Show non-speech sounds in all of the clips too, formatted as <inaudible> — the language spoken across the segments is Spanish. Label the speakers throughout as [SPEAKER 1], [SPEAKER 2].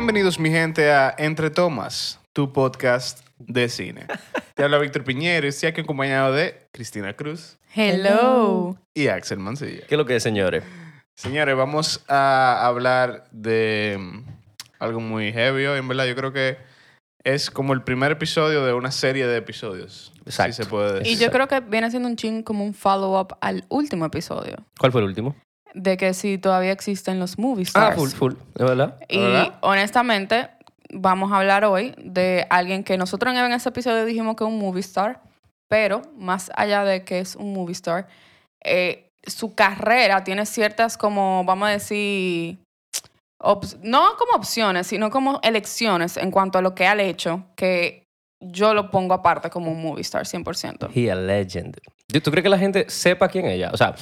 [SPEAKER 1] Bienvenidos, mi gente, a Entre Tomas, tu podcast de cine. <laughs> Te habla Víctor Piñero y estoy aquí acompañado de Cristina Cruz
[SPEAKER 2] Hello.
[SPEAKER 1] y Axel Mancilla.
[SPEAKER 3] ¿Qué es lo que es, señores?
[SPEAKER 1] Señores, vamos a hablar de mm, algo muy heavy hoy. En verdad, yo creo que es como el primer episodio de una serie de episodios.
[SPEAKER 3] Exacto.
[SPEAKER 1] Si se puede decir.
[SPEAKER 2] Y yo creo que viene siendo un ching como un follow-up al último episodio.
[SPEAKER 3] ¿Cuál fue el último?
[SPEAKER 2] De que si todavía existen los movie
[SPEAKER 3] Ah,
[SPEAKER 2] stars.
[SPEAKER 3] full, full. ¿De verdad?
[SPEAKER 2] Y
[SPEAKER 1] ¿Verdad?
[SPEAKER 2] honestamente, vamos a hablar hoy de alguien que nosotros en ese episodio dijimos que es un movie star, pero más allá de que es un movie star, eh, su carrera tiene ciertas como, vamos a decir, no como opciones, sino como elecciones en cuanto a lo que ha hecho, que yo lo pongo aparte como un movie star 100%.
[SPEAKER 3] He a legend. ¿Tú crees que la gente sepa quién es ella? O sea,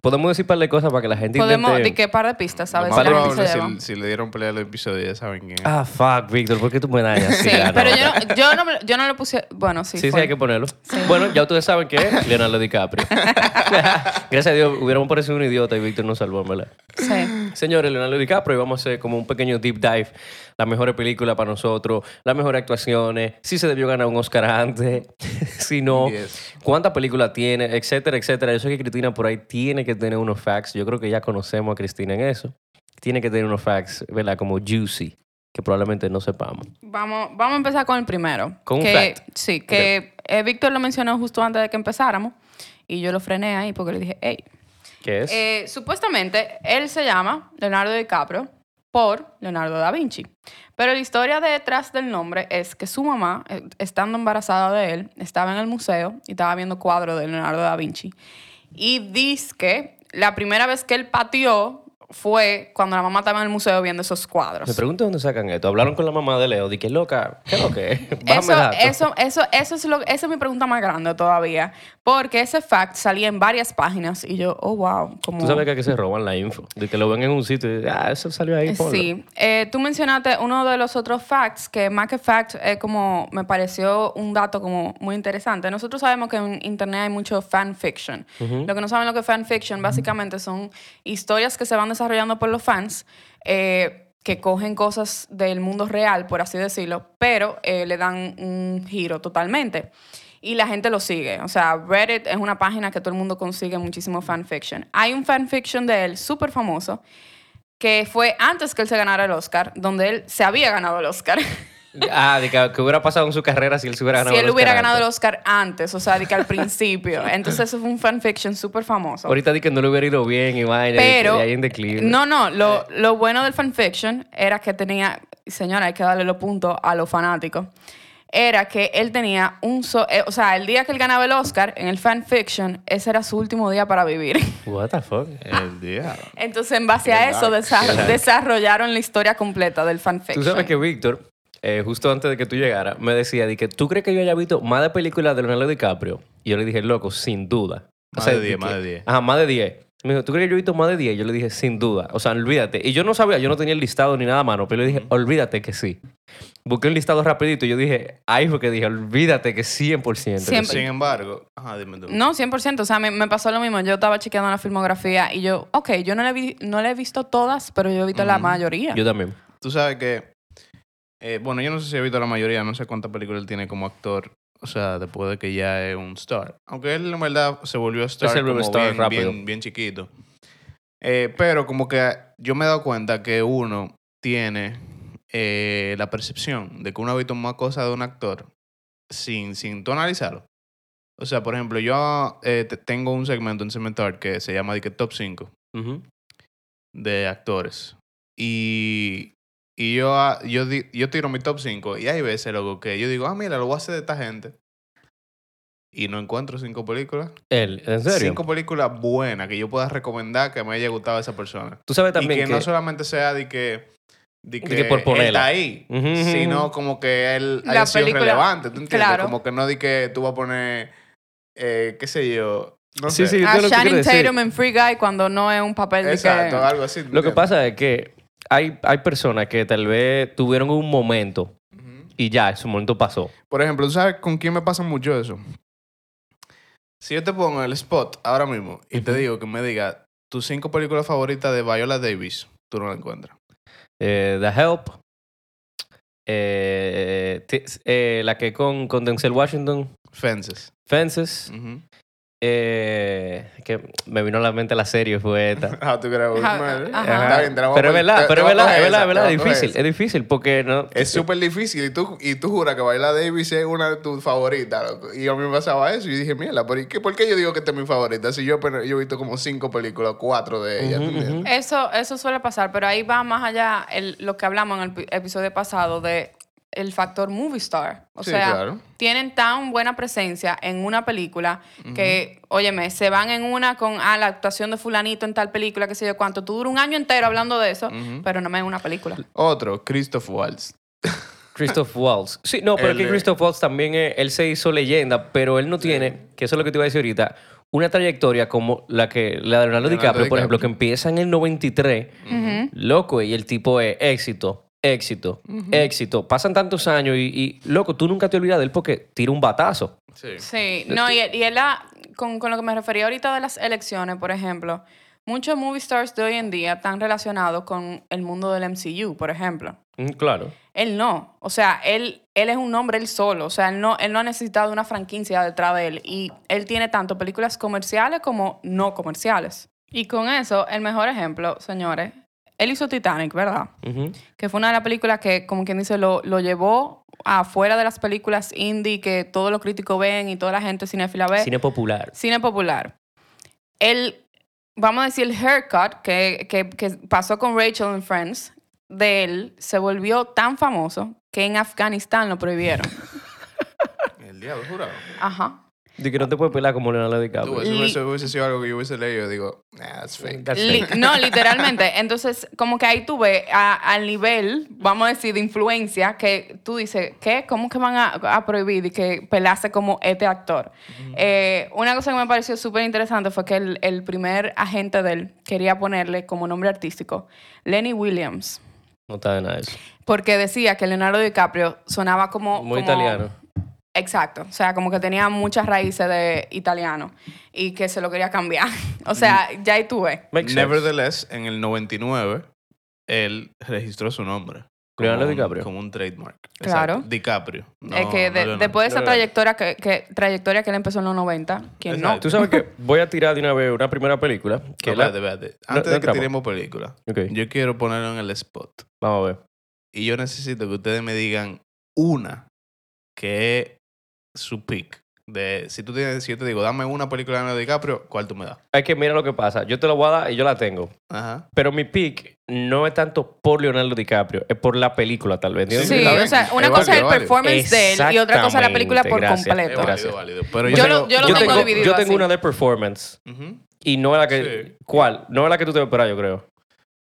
[SPEAKER 3] podemos decir par de cosas para que la gente
[SPEAKER 2] Podemos,
[SPEAKER 3] intente...
[SPEAKER 2] ¿de qué par de pistas,
[SPEAKER 1] Lo
[SPEAKER 2] sabes?
[SPEAKER 1] más
[SPEAKER 2] Si la gente
[SPEAKER 1] probable,
[SPEAKER 2] se lleva.
[SPEAKER 1] si, si le dieron pelea al episodio, ya saben quién es.
[SPEAKER 3] Ah, fuck, Víctor, ¿por qué tú me dañas?
[SPEAKER 2] Sí,
[SPEAKER 3] ya, no.
[SPEAKER 2] pero yo no, yo, no, me- yo no lo puse. Bueno, sí.
[SPEAKER 3] Sí, sí,
[SPEAKER 2] fue.
[SPEAKER 3] hay que ponerlo. Bueno, ya ustedes saben que es Leonardo DiCaprio. <laughs> Gracias a Dios, hubiéramos parecido un idiota y Víctor nos salvó, ¿verdad?
[SPEAKER 2] Sí.
[SPEAKER 3] Señores, Leonardo DiCaprio, y vamos a hacer como un pequeño deep dive. La mejor película para nosotros, las mejores actuaciones, si se debió ganar un Oscar antes, si no,
[SPEAKER 1] Yes.
[SPEAKER 3] cuántas películas tiene, etcétera, etcétera. Yo sé que Cristina por ahí tiene que tener unos facts. Yo creo que ya conocemos a Cristina en eso. Tiene que tener unos facts, ¿verdad? Como juicy, que probablemente no sepamos.
[SPEAKER 2] Vamos, vamos a empezar con el primero.
[SPEAKER 3] Con un fact.
[SPEAKER 2] Sí, que eh, Víctor lo mencionó justo antes de que empezáramos. Y yo lo frené ahí porque le dije, hey.
[SPEAKER 3] ¿Qué es?
[SPEAKER 2] Eh, supuestamente, él se llama Leonardo DiCaprio Leonardo da Vinci. Pero la historia detrás del nombre es que su mamá, eh, estando embarazada de él, estaba en el museo y estaba viendo cuadros de Leonardo da Vinci. Y dice que la primera vez que él pateó fue cuando la mamá estaba en el museo viendo esos cuadros.
[SPEAKER 3] Me pregunto dónde sacan esto. Hablaron con la mamá de Leo. Dije, loca, ¿qué es lo que es? <laughs>
[SPEAKER 2] Eso, eso, eso, eso es lo, esa es mi pregunta más grande todavía. Porque ese fact salía en varias páginas y yo, oh, wow. Como...
[SPEAKER 3] Tú sabes que aquí se roban la info. De que lo ven en un sitio y ah, eso salió ahí. ponlo.
[SPEAKER 2] Sí. Eh, tú mencionaste uno de los otros facts, que más que fact es como, me pareció un dato como muy interesante. Nosotros sabemos que en internet hay mucho fanfiction. Lo que no saben lo que es fanfiction, básicamente son historias que se van desarrollando por los fans. eh, que cogen cosas del mundo real, por así decirlo, pero eh, le dan un giro totalmente. Y la gente lo sigue. O sea, Reddit es una página que todo el mundo consigue muchísimo fanfiction. Hay un fanfiction de él súper famoso que fue antes que él se ganara el Oscar, donde él se había ganado el Oscar. <laughs>
[SPEAKER 3] Ah, de que, que hubiera pasado en su carrera si él se hubiera ganado
[SPEAKER 2] si él
[SPEAKER 3] el
[SPEAKER 2] hubiera
[SPEAKER 3] Oscar
[SPEAKER 2] ganado el
[SPEAKER 3] antes.
[SPEAKER 2] Oscar antes, o sea, de que al principio. Entonces eso fue un fanfiction súper famoso.
[SPEAKER 3] Ahorita di que no le hubiera ido bien y vaina. y
[SPEAKER 2] Pero,
[SPEAKER 3] que ahí en declive.
[SPEAKER 2] no, no, lo, lo bueno del fanfiction era que tenía, señora, hay que darle los puntos a los fanáticos, era que él tenía un, so- eh, o sea, el día que él ganaba el Oscar en el fanfiction, ese era su último día para vivir. <laughs>
[SPEAKER 3] What the fuck?
[SPEAKER 1] El diablo.
[SPEAKER 2] Entonces, en base a eso, desa- desarrollaron la historia completa del fanfiction.
[SPEAKER 3] Tú sabes que Víctor, eh, justo antes de que tú llegaras, me decía de que tú crees que yo haya visto más de películas de Leonardo DiCaprio. Y yo le dije, loco, sin duda.
[SPEAKER 1] Más de 10,
[SPEAKER 3] que-
[SPEAKER 1] más de 10.
[SPEAKER 3] Ajá, más de 10. Me dijo, ¿tú crees que yo he visto más de 10? Yo le dije, sin duda. O sea, olvídate. Y yo no sabía, yo no tenía el listado ni nada a mano, pero le dije, olvídate que sí. Busqué un listado rapidito y yo dije, ahí fue que dije, olvídate que 100%.
[SPEAKER 2] Siempre.
[SPEAKER 1] Sin embargo, ajá, dime tú.
[SPEAKER 2] No, 100%. O sea, me, me pasó lo mismo. Yo estaba chequeando la filmografía y yo, ok, yo no le, vi- no le he visto todas, pero yo he visto la mayoría.
[SPEAKER 3] Yo también.
[SPEAKER 1] Tú sabes que, eh, bueno, yo no sé si he visto la mayoría, no sé cuántas películas él tiene como actor, o sea, después de que ya es un star. Aunque él en verdad se volvió star,
[SPEAKER 3] el
[SPEAKER 1] como
[SPEAKER 3] star
[SPEAKER 1] bien,
[SPEAKER 3] rápido.
[SPEAKER 1] bien, bien chiquito. Eh, pero como que yo me he dado cuenta que uno tiene eh, la percepción de que uno ha visto más cosas de un actor sin, sin tú analizarlo. O sea, por ejemplo, yo eh, te- tengo un segmento en Cementar que se llama Top 5
[SPEAKER 3] Ujú.
[SPEAKER 1] de actores. Y, y yo, ah, yo, di- yo tiro mi top 5 y hay veces, loco, que yo digo, ah, mira, lo voy a hacer de esta gente. Y no encuentro cinco películas.
[SPEAKER 3] Él, ¿en serio?
[SPEAKER 1] Cinco películas buenas que yo pueda recomendar que me haya gustado esa persona.
[SPEAKER 3] Tú sabes
[SPEAKER 1] Y
[SPEAKER 3] también
[SPEAKER 1] que,
[SPEAKER 3] que...
[SPEAKER 1] no solamente sea de que, de que,
[SPEAKER 3] que por ponerla.
[SPEAKER 1] está ahí,
[SPEAKER 3] Ujú, ujú,
[SPEAKER 1] sino como que él
[SPEAKER 2] La
[SPEAKER 1] haya sido
[SPEAKER 2] película-
[SPEAKER 1] relevante, ¿tú entiendes?
[SPEAKER 2] claro.
[SPEAKER 1] Como que no di que tú vas a poner, eh, qué sé yo, no
[SPEAKER 3] Sí,
[SPEAKER 1] sé.
[SPEAKER 3] sí,
[SPEAKER 2] A
[SPEAKER 3] decir.
[SPEAKER 2] Tatum en Free Guy cuando no es un papel de
[SPEAKER 1] Exacto,
[SPEAKER 2] que...
[SPEAKER 1] algo así. ¿tú
[SPEAKER 3] Lo que pasa es que hay, hay personas que tal vez tuvieron un momento y ya, su momento pasó.
[SPEAKER 1] Por ejemplo, ¿tú sabes con quién me pasa mucho eso? Si yo te pongo en el spot ahora mismo y te digo que me diga tus cinco películas favoritas de Viola Davis, tú no la encuentras.
[SPEAKER 3] Eh, The Help, eh, eh, la que con, con Denzel Washington,
[SPEAKER 1] Fences.
[SPEAKER 3] Fences.
[SPEAKER 1] Ujú.
[SPEAKER 3] Eh, que me vino a la mente la serie, fue esta.
[SPEAKER 1] How to Get Away with
[SPEAKER 2] Ajá,
[SPEAKER 1] Murder.
[SPEAKER 2] ajá.
[SPEAKER 1] Está bien, te la voy a
[SPEAKER 3] Pero es verdad, pero es verdad, es verdad, es verdad, es difícil, es difícil porque no...
[SPEAKER 1] Es súper difícil y tú, y tú juras que bailar Davis es una de tus favoritas. Y a mí me pasaba eso y yo dije, mierda, ¿por qué, ¿por qué yo digo que esta es mi favorita? Si yo, apenas- yo he visto como cinco películas, cuatro de ellas.
[SPEAKER 3] Ujú.
[SPEAKER 2] Eso, eso suele pasar, pero ahí va más allá el- lo que hablamos en el pi- episodio pasado de el factor movie star. O
[SPEAKER 1] Sí,
[SPEAKER 2] sea,
[SPEAKER 1] claro.
[SPEAKER 2] tienen tan buena presencia en una película que, óyeme, se van en una con ah, la actuación de fulanito en tal película, qué sé yo cuánto. Tú duras un año entero hablando de eso, pero no me en una película.
[SPEAKER 1] Otro, Christoph Waltz. <laughs>
[SPEAKER 3] Christoph Waltz. Sí, no, pero
[SPEAKER 1] El
[SPEAKER 3] que Christoph Waltz también, eh, él se hizo leyenda, pero él no tiene, que eso es lo que te iba a decir ahorita, una trayectoria como la que la de Leonardo,
[SPEAKER 1] Leonardo
[SPEAKER 3] DiCaprio, por ejemplo, que empieza en el 93,
[SPEAKER 2] Ujú.
[SPEAKER 3] loco, y el tipo es éxito, éxito, éxito. Pasan tantos años y, y, loco, tú nunca te olvidas de él porque tira un batazo.
[SPEAKER 1] Sí.
[SPEAKER 2] Sí, no, y, y él la- con, con lo que me refería ahorita de las elecciones, por ejemplo, muchos movie stars de hoy en día están relacionados con el mundo del MCU, por ejemplo.
[SPEAKER 3] Mm, Claro.
[SPEAKER 2] Él no. O sea, él, él es un hombre él solo. O sea, él no, él no ha necesitado una franquicia detrás de él. Y él tiene tanto películas comerciales como no comerciales. Y con eso, el mejor ejemplo, señores, él hizo Titanic, ¿verdad? Que fue una de las películas que, como quien dice, lo, lo llevó afuera de las películas indie que todos los críticos ven y toda la gente cinéfila ve.
[SPEAKER 3] Cine popular.
[SPEAKER 2] Cine popular. El, vamos a decir, el haircut que, que, que pasó con Rachel en Friends, de él se volvió tan famoso que en Afganistán lo prohibieron. <laughs>
[SPEAKER 1] El diablo, jurado.
[SPEAKER 2] Ajá.
[SPEAKER 3] De que no te puedes pelar como Leonardo DiCaprio.
[SPEAKER 1] Tú, eso,
[SPEAKER 2] Li-
[SPEAKER 1] eso hubiese sido algo que yo hubiese leído. Digo, nah, that's fake.
[SPEAKER 3] That's
[SPEAKER 2] Li-
[SPEAKER 3] fake.
[SPEAKER 2] no, <laughs> literalmente. Entonces, como que ahí tú ves a- al nivel, vamos a decir, de influencia, que tú dices, ¿qué? ¿Cómo que van a, a prohibir y que pelase como este actor? Eh, una cosa que me pareció súper interesante fue que el, el primer agente de él quería ponerle como nombre artístico Lenny Williams.
[SPEAKER 3] No está de nada eso.
[SPEAKER 2] Porque decía que Leonardo DiCaprio sonaba como...
[SPEAKER 3] Muy
[SPEAKER 2] como-
[SPEAKER 3] italiano.
[SPEAKER 2] Exacto. O sea, como que tenía muchas raíces de italiano y que se lo quería cambiar. <laughs> o sea, ya ahí tuve.
[SPEAKER 3] Makes sense.
[SPEAKER 1] Nevertheless, en el 99, él registró su nombre. como
[SPEAKER 3] Leonardo
[SPEAKER 1] un-
[SPEAKER 3] DiCaprio.
[SPEAKER 1] Como un trademark.
[SPEAKER 2] Claro.
[SPEAKER 1] Exacto. DiCaprio. No,
[SPEAKER 2] es que de- después de esa trayectoria que, que- trayectoria que él empezó en los 90, ¿quién no?
[SPEAKER 3] Tú sabes que voy a tirar de una vez una primera película. Que
[SPEAKER 1] No,
[SPEAKER 3] la-
[SPEAKER 1] espérate, espérate.
[SPEAKER 3] No,
[SPEAKER 1] Antes
[SPEAKER 3] no
[SPEAKER 1] de que tiremos película, yo quiero ponerlo en el spot.
[SPEAKER 3] vamos a ver.
[SPEAKER 1] Y yo necesito que ustedes me digan una que es su pick. De, si tú tienes, si yo te digo, dame una película de Leonardo DiCaprio, ¿cuál tú me das?
[SPEAKER 3] Es que mira lo que pasa. Yo te lo voy a dar y yo la tengo.
[SPEAKER 1] Ajá.
[SPEAKER 3] Pero mi pick no es tanto por Leonardo DiCaprio, es por la película, tal vez.
[SPEAKER 2] Sí, o sea, una
[SPEAKER 1] Es
[SPEAKER 2] cosa es el performance de él y otra cosa es la película por completo.
[SPEAKER 1] Es
[SPEAKER 3] Gracias.
[SPEAKER 1] válido, válido. Pero
[SPEAKER 2] Yo
[SPEAKER 1] yo,
[SPEAKER 2] lo- yo lo
[SPEAKER 3] yo
[SPEAKER 2] tengo
[SPEAKER 3] tengo,
[SPEAKER 2] dividido
[SPEAKER 3] yo tengo
[SPEAKER 2] así.
[SPEAKER 3] una de performance y no es la que.
[SPEAKER 1] Sí.
[SPEAKER 3] ¿Cuál? No es la que tú te esperas, yo creo.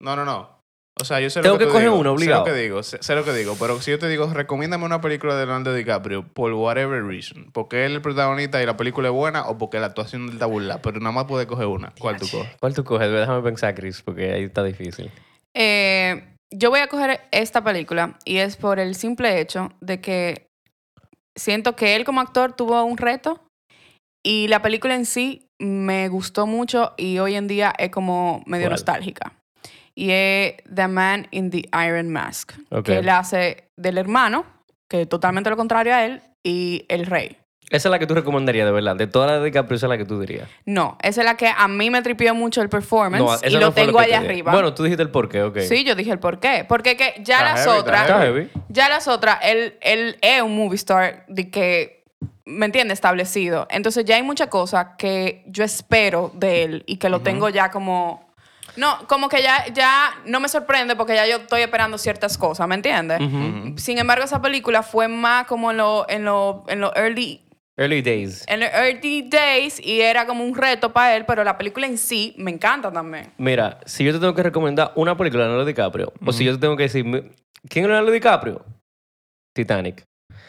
[SPEAKER 1] No, no, no. O sea, yo sé
[SPEAKER 3] Tengo
[SPEAKER 1] lo que,
[SPEAKER 3] que coger
[SPEAKER 1] digo,
[SPEAKER 3] una, obligado.
[SPEAKER 1] Sé lo que digo, sé, sé lo que digo. Pero si yo te digo, recomiéndame una película de Leonardo DiCaprio por whatever reason. Porque él es el protagonista y la película es buena o porque la actuación de él está burla. Pero nada más puedes coger una. ¿Cuál tú coges?
[SPEAKER 3] ¿Cuál tú coges? Déjame pensar, Chris, porque ahí está difícil.
[SPEAKER 2] Eh, yo voy a coger esta película y es por el simple hecho de que siento que él como actor tuvo un reto y la película en sí me gustó mucho y hoy en día es como medio
[SPEAKER 3] ¿Cuál?
[SPEAKER 2] nostálgica. Y es The Man in the Iron Mask,
[SPEAKER 3] Ok.
[SPEAKER 2] que él hace del hermano, que es totalmente lo contrario a él, y el rey.
[SPEAKER 3] Esa es la que tú recomendarías, de verdad. De todas las de DiCaprio, esa es la que tú dirías.
[SPEAKER 2] No, esa es la que a mí me tripió mucho el performance
[SPEAKER 3] No,
[SPEAKER 2] y lo tengo
[SPEAKER 3] que
[SPEAKER 2] allá
[SPEAKER 3] te
[SPEAKER 2] arriba.
[SPEAKER 3] Bueno, tú dijiste el porqué, ok.
[SPEAKER 2] Sí, yo dije el por qué. Porque que ya
[SPEAKER 1] Está
[SPEAKER 2] las
[SPEAKER 1] heavy,
[SPEAKER 2] otras,
[SPEAKER 3] Está heavy.
[SPEAKER 2] ya las otras, él, él es un movie star de que, ¿me entiendes? Establecido. Entonces ya hay muchas cosas que yo espero de él y que lo tengo ya como... No, como que ya, ya no me sorprende porque ya yo estoy esperando ciertas cosas, ¿me entiendes? Sin embargo, esa película fue más como en los en lo, en lo early,
[SPEAKER 3] Early days.
[SPEAKER 2] en los early days y era como un reto para él, pero la película en sí me encanta también.
[SPEAKER 3] Mira, si yo te tengo que recomendar una película de Leonardo DiCaprio, o si yo te tengo que decir, ¿quién es Leonardo DiCaprio? Titanic.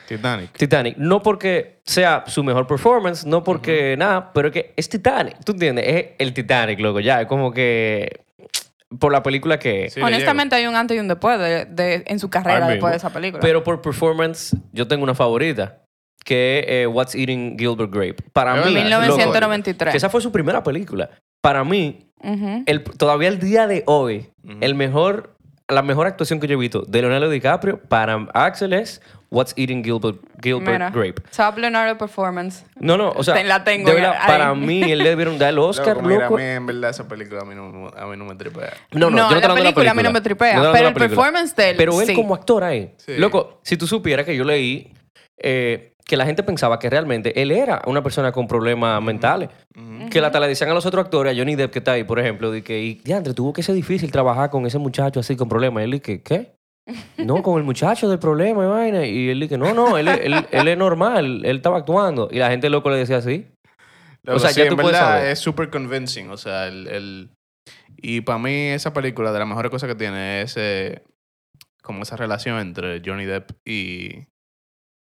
[SPEAKER 1] Titanic.
[SPEAKER 3] Titanic. No porque sea su mejor performance, no porque nada, pero es que es Titanic. ¿Tú entiendes? Es el Titanic, loco. Ya, es como que por la película que...
[SPEAKER 1] Sí,
[SPEAKER 2] Honestamente hay un antes y un después de, de- en su carrera después de esa película.
[SPEAKER 3] Pero por performance, yo tengo una favorita, que es eh, What's Eating Gilbert Grape. Para mí,
[SPEAKER 1] verdad,
[SPEAKER 3] loco,
[SPEAKER 2] 1993.
[SPEAKER 3] que esa fue su primera película. Para mí, el, todavía el día de hoy, el mejor la mejor actuación que yo he visto de Leonardo DiCaprio para Axel es What's Eating Gilbert, Gilbert
[SPEAKER 2] Mira,
[SPEAKER 3] Grape.
[SPEAKER 2] Top Leonardo Performance.
[SPEAKER 3] No, no, o sea,
[SPEAKER 2] Te- la tengo
[SPEAKER 3] de verdad,
[SPEAKER 2] ahí.
[SPEAKER 3] para mí él le dieron dar el Oscar,
[SPEAKER 1] Loco, mira,
[SPEAKER 3] loco.
[SPEAKER 1] a mí en verdad esa película a mí no, a mí no me tripea.
[SPEAKER 3] No, no, yo no
[SPEAKER 2] la
[SPEAKER 3] de la
[SPEAKER 2] película a mí no me tripea, pero el
[SPEAKER 3] la película.
[SPEAKER 2] performance de él,
[SPEAKER 3] Pero él
[SPEAKER 2] sí.
[SPEAKER 3] como actor ahí.
[SPEAKER 1] Sí.
[SPEAKER 3] Loco, si tú supieras que yo leí eh, que la gente pensaba que realmente él era una persona con problemas mentales. Que hasta le decían a los otros actores, a Johnny Depp que está ahí, por ejemplo, de que, y, diantre, tuvo que ser difícil trabajar con ese muchacho así con problemas. Y él dice, ¿qué? No, con el muchacho del problema y vaina. Y él dice, no, no, él, es- él, él es normal, él estaba actuando. Y la gente loco le decía así. O sea,
[SPEAKER 1] sí,
[SPEAKER 3] ya
[SPEAKER 1] en
[SPEAKER 3] puedes
[SPEAKER 1] verdad
[SPEAKER 3] saber.
[SPEAKER 1] es súper convincing. O sea, el, el- Y para mí esa película, de las mejores cosas que tiene es eh, como esa relación entre Johnny Depp y,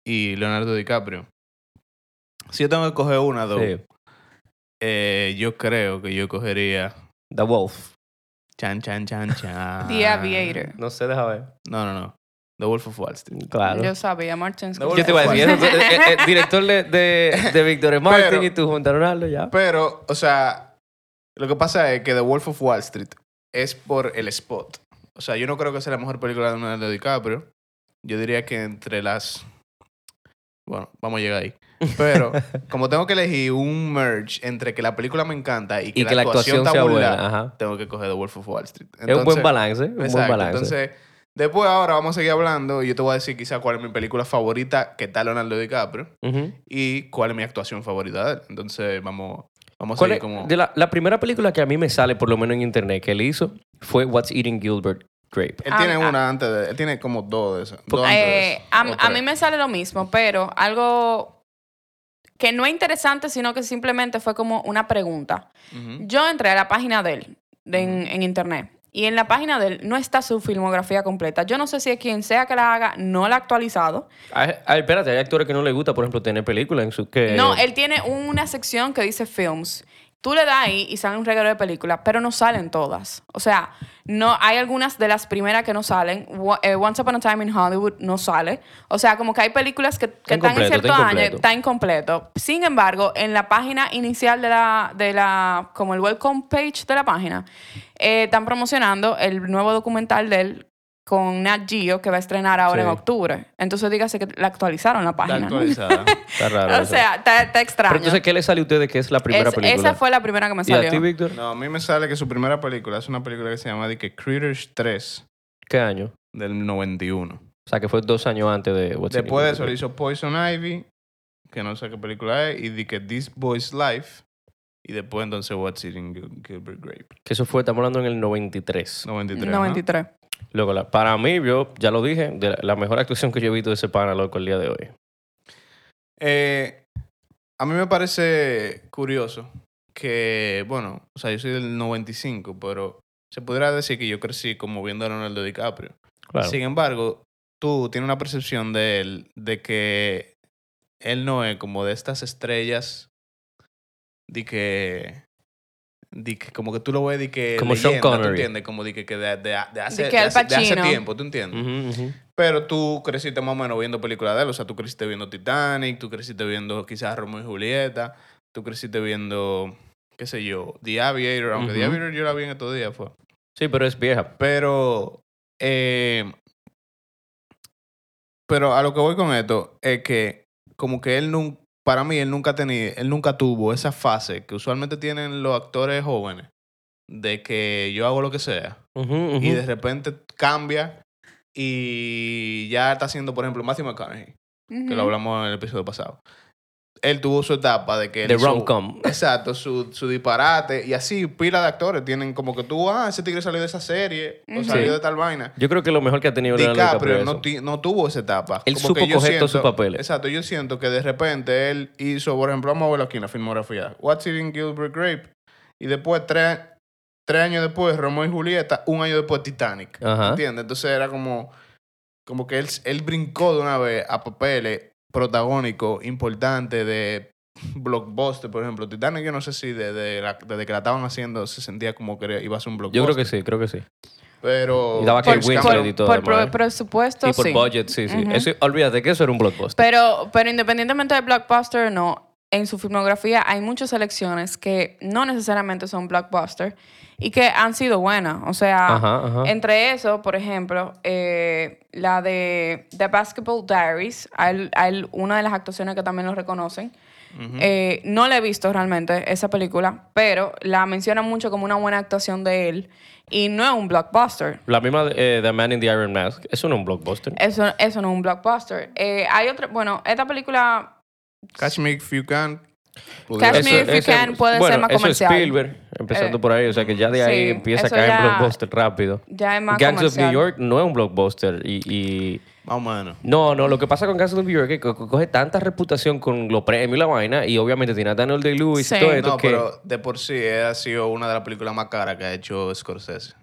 [SPEAKER 1] y Leonardo DiCaprio. Si yo tengo que coger una, dos,
[SPEAKER 3] Sí.
[SPEAKER 1] eh, yo creo que yo cogería...
[SPEAKER 3] The Wolf.
[SPEAKER 1] Chan, chan, chan, chan.
[SPEAKER 2] The Aviator.
[SPEAKER 3] No sé, deja ver.
[SPEAKER 1] No, no, no. The Wolf of Wall Street.
[SPEAKER 3] Claro.
[SPEAKER 2] Yo sabía, Martin
[SPEAKER 1] No,
[SPEAKER 3] Yo te iba a decir, director de, de, de Victoria <laughs> Martin
[SPEAKER 1] Pero-
[SPEAKER 3] y tú junto a Ronaldo, ya.
[SPEAKER 1] Pero, o sea, lo que pasa es que The Wolf of Wall Street es por el spot. O sea, yo no creo que sea la mejor película de Leonardo DiCaprio. Yo diría que entre las... Bueno, vamos a llegar ahí. Pero, <laughs> como tengo que elegir un merge entre que la película me encanta y que,
[SPEAKER 3] Y que la actuación
[SPEAKER 1] está burla,
[SPEAKER 3] buena.
[SPEAKER 1] Tengo que coger The Wolf of Wall Street.
[SPEAKER 3] es un buen balance, un buen balance.
[SPEAKER 1] Entonces, después ahora vamos a seguir hablando y yo te voy a decir quizá cuál es mi película favorita que está Leonardo DiCaprio y cuál es mi actuación favorita de él. Entonces, vamos, vamos a
[SPEAKER 3] ¿Cuál
[SPEAKER 1] seguir
[SPEAKER 3] es-
[SPEAKER 1] como...
[SPEAKER 3] de la, la primera película que a mí me sale, por lo menos en internet, que él hizo, fue What's Eating Gilbert Grape.
[SPEAKER 1] Él
[SPEAKER 2] Ah,
[SPEAKER 1] tiene
[SPEAKER 2] ah.
[SPEAKER 1] una antes de... Él tiene como dos de esas. dos antes
[SPEAKER 2] Eh,
[SPEAKER 1] de
[SPEAKER 2] a, mí me sale lo mismo, pero algo que no es interesante, sino que simplemente fue como una pregunta. Yo entré a la página de él de en, en internet y en la página de él no está su filmografía completa. Yo no sé si es quien sea que la haga, no la ha actualizado.
[SPEAKER 3] Ay, ay, espérate, hay actores que no les gusta, por ejemplo, tener películas en su... Que,
[SPEAKER 2] No, él tiene una sección que dice films. Tú le das ahí y sale un regalo de películas, pero no salen todas. O sea, no hay algunas de las primeras que no salen. Eh, Once Upon a Time in Hollywood no sale. O sea, como que hay películas que, que están en cierto
[SPEAKER 3] está
[SPEAKER 2] año, está incompleto. Sin embargo, en la página inicial de la, de la como el welcome page de la página, eh, están promocionando el nuevo documental de él con Nat Geo que va a estrenar ahora
[SPEAKER 3] Sí.
[SPEAKER 2] en octubre. Entonces dígase que la actualizaron la
[SPEAKER 1] Está
[SPEAKER 2] página.
[SPEAKER 1] actualizada. <laughs>
[SPEAKER 3] Está raro.
[SPEAKER 2] o sea, está, está extraño.
[SPEAKER 3] Pero entonces, ¿qué le sale a ustedes que es la primera
[SPEAKER 2] Es-
[SPEAKER 3] película?
[SPEAKER 2] Esa fue la primera que me
[SPEAKER 3] ¿Y a ti,
[SPEAKER 2] salió.
[SPEAKER 3] Víctor?
[SPEAKER 1] no, a mí me sale que su primera película es una película que se llama de que Critters 3
[SPEAKER 3] ¿Qué año?
[SPEAKER 1] del 91.
[SPEAKER 3] O sea, que fue dos años antes de What's
[SPEAKER 1] Después de eso le hizo Poison Ivy, que no sé qué película es, y de que This Boy's Life. Y después entonces What's Eating Gil- Gilbert Grape.
[SPEAKER 3] Que eso fue, estamos hablando en el 93.
[SPEAKER 1] 93. ajá.
[SPEAKER 2] 93.
[SPEAKER 3] La- para mí, yo ya lo dije, de la, la mejor actuación que yo he visto de ese pana, loco, el día de hoy.
[SPEAKER 1] Eh, a mí me parece curioso que, bueno, o sea, yo soy del 95, pero se pudiera decir que yo crecí como viendo a Leonardo DiCaprio.
[SPEAKER 3] Claro.
[SPEAKER 1] Sin embargo, tú tienes una percepción de él de que él no es como de estas estrellas de que de que como que tú lo ves de que
[SPEAKER 3] Como Sean
[SPEAKER 1] leyenda, ¿tú
[SPEAKER 3] Connery.
[SPEAKER 1] entiendes? Como de que, que de, de- de hace,
[SPEAKER 2] que
[SPEAKER 1] de hace- de hace
[SPEAKER 2] Pacino.
[SPEAKER 1] tiempo, ¿tú entiendes? Pero tú creciste más o menos viendo películas de él. O sea, tú creciste viendo Titanic, tú creciste viendo quizás Romeo y Julieta, tú creciste viendo, qué sé yo, The Aviator, aunque The. Aviator yo la vi en estos días, fue.
[SPEAKER 3] Sí, pero es vieja.
[SPEAKER 1] Pero, eh, pero a lo que voy con esto es que como que él nunca, para mí él nunca tenía, él nunca tuvo esa fase que usualmente tienen los actores jóvenes de que yo hago lo que sea y de repente cambia y ya está haciendo, por ejemplo, Matthew McConaughey, que lo hablamos en el episodio pasado. Él tuvo su etapa de que
[SPEAKER 3] De rom-com.
[SPEAKER 1] Exacto, su, su disparate. Y así, pila de actores tienen como que tú, ah, ese tigre salió de esa serie, o salió
[SPEAKER 3] Sí.
[SPEAKER 1] de tal vaina.
[SPEAKER 3] Yo creo que lo mejor que ha tenido Leonardo
[SPEAKER 1] DiCaprio
[SPEAKER 3] DiCaprio
[SPEAKER 1] no, no tuvo esa etapa.
[SPEAKER 3] Él
[SPEAKER 1] Como
[SPEAKER 3] supo
[SPEAKER 1] que yo
[SPEAKER 3] coger todos sus
[SPEAKER 1] siento-
[SPEAKER 3] papeles.
[SPEAKER 1] Exacto, yo siento que de repente él hizo, por ejemplo, vamos a verlo aquí en la filmografía. What's Eating Gilbert Grape. Y después, tres, tres años después, Romeo y Julieta. Un año después, Titanic.
[SPEAKER 3] Ajá.
[SPEAKER 1] ¿Entiendes? Entonces era como, como que él, él brincó de una vez a papeles protagónicos importantes de blockbuster, por ejemplo. Titanic, yo no sé si desde, la- desde que la estaban haciendo se sentía como que iba a ser un blockbuster.
[SPEAKER 3] Yo creo que sí, creo que sí.
[SPEAKER 1] Pero...
[SPEAKER 3] Y daba
[SPEAKER 2] Por,
[SPEAKER 3] Winslet
[SPEAKER 2] por-
[SPEAKER 3] y todo
[SPEAKER 2] por
[SPEAKER 3] ¿eh?
[SPEAKER 2] presupuesto,
[SPEAKER 3] Y por
[SPEAKER 2] sí.
[SPEAKER 3] budget, sí, sí.
[SPEAKER 2] Ujú.
[SPEAKER 3] Eso, olvídate que eso era un blockbuster.
[SPEAKER 2] Pero, pero independientemente de Blockbuster, no. En su filmografía hay muchas selecciones que no necesariamente son blockbuster y que han sido buenas. O sea,
[SPEAKER 3] Ajá, ajá.
[SPEAKER 2] entre eso, por ejemplo, eh, la de The Basketball Diaries, a él- a él una de las actuaciones que también lo reconocen. Eh, no la he visto realmente esa película, pero la mencionan mucho como una buena actuación de él y no es un blockbuster.
[SPEAKER 3] La misma de eh, The Man in the Iron Mask. Eso no es un blockbuster.
[SPEAKER 2] Eso, eso no es un blockbuster. Eh, hay otra, bueno, esta película
[SPEAKER 1] Catch Me If You Can.
[SPEAKER 2] Catch Me If You Can puede
[SPEAKER 3] bueno,
[SPEAKER 2] ser más
[SPEAKER 3] eso
[SPEAKER 2] comercial.
[SPEAKER 3] es Spielberg, empezando
[SPEAKER 2] Eh,
[SPEAKER 3] por ahí. O sea que ya de ahí
[SPEAKER 2] sí,
[SPEAKER 3] empieza a caer en
[SPEAKER 2] ya-
[SPEAKER 3] blockbuster rápido.
[SPEAKER 2] ya es más
[SPEAKER 3] Gangs of. New York no es un blockbuster. Y, y-
[SPEAKER 1] Más o menos.
[SPEAKER 3] No, no, lo que pasa con Gangs of New York es que co- coge tanta reputación con los premios y la vaina. Y obviamente tiene a Daniel Day-Lewis
[SPEAKER 2] Sí.
[SPEAKER 3] y todo esto
[SPEAKER 1] No,
[SPEAKER 3] que...
[SPEAKER 1] pero de por sí ha sido una de las películas más caras que ha hecho Scorsese.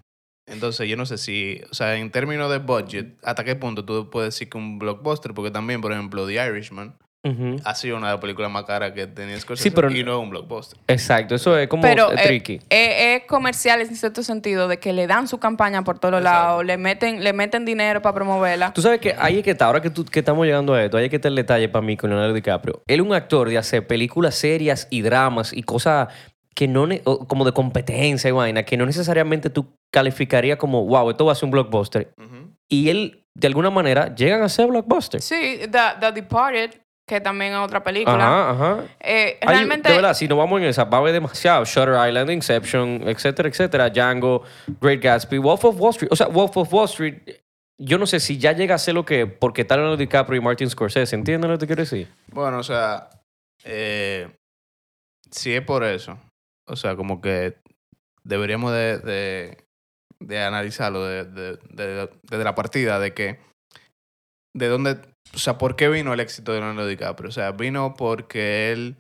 [SPEAKER 1] Entonces, yo no sé si, o sea, en términos de budget, ¿hasta qué punto tú puedes decir que un blockbuster? Porque también, por ejemplo, The Irishman Ha sido una de las películas más caras que tenía Scorsese
[SPEAKER 3] Sí, pero-
[SPEAKER 1] y no es un blockbuster.
[SPEAKER 3] Exacto, eso es como
[SPEAKER 2] Pero
[SPEAKER 3] eh,
[SPEAKER 2] eh,
[SPEAKER 3] tricky.
[SPEAKER 2] eh, es comercial en cierto sentido de que le dan su campaña por todos
[SPEAKER 1] Exacto.
[SPEAKER 2] lados, le meten, le meten dinero para promoverla.
[SPEAKER 3] Tú sabes que ahí es que está, ahora que, tú- que estamos llegando a esto, ahí es que está el detalle para mí con Leonardo DiCaprio. Él es un actor de hacer películas serias y dramas y cosas que no, como de competencia y vaina, que no necesariamente tú calificarías como, wow, esto va a ser un blockbuster. Y él, de alguna manera, llegan a ser blockbusters.
[SPEAKER 2] Sí, The, The Departed, que también es otra película.
[SPEAKER 3] Ajá, ajá.
[SPEAKER 2] Eh,
[SPEAKER 3] Hay-
[SPEAKER 2] realmente,
[SPEAKER 3] de verdad, si nos vamos en esa, va a haber demasiado. Shutter Island, Inception, etcétera, etcétera. Django, Great Gatsby, Wolf of Wall Street. O sea, Wolf of Wall Street, yo no sé si ya llega a ser lo que, porque está Leonardo DiCaprio y Martin Scorsese. ¿Entiendes lo que te quiero decir?
[SPEAKER 1] Bueno, o sea, eh, si es por eso, o sea, como que deberíamos de, de, de analizarlo de- de- de- desde la partida, de que, de dónde, o sea, ¿por qué vino el éxito de Leonardo DiCaprio? O sea, vino porque él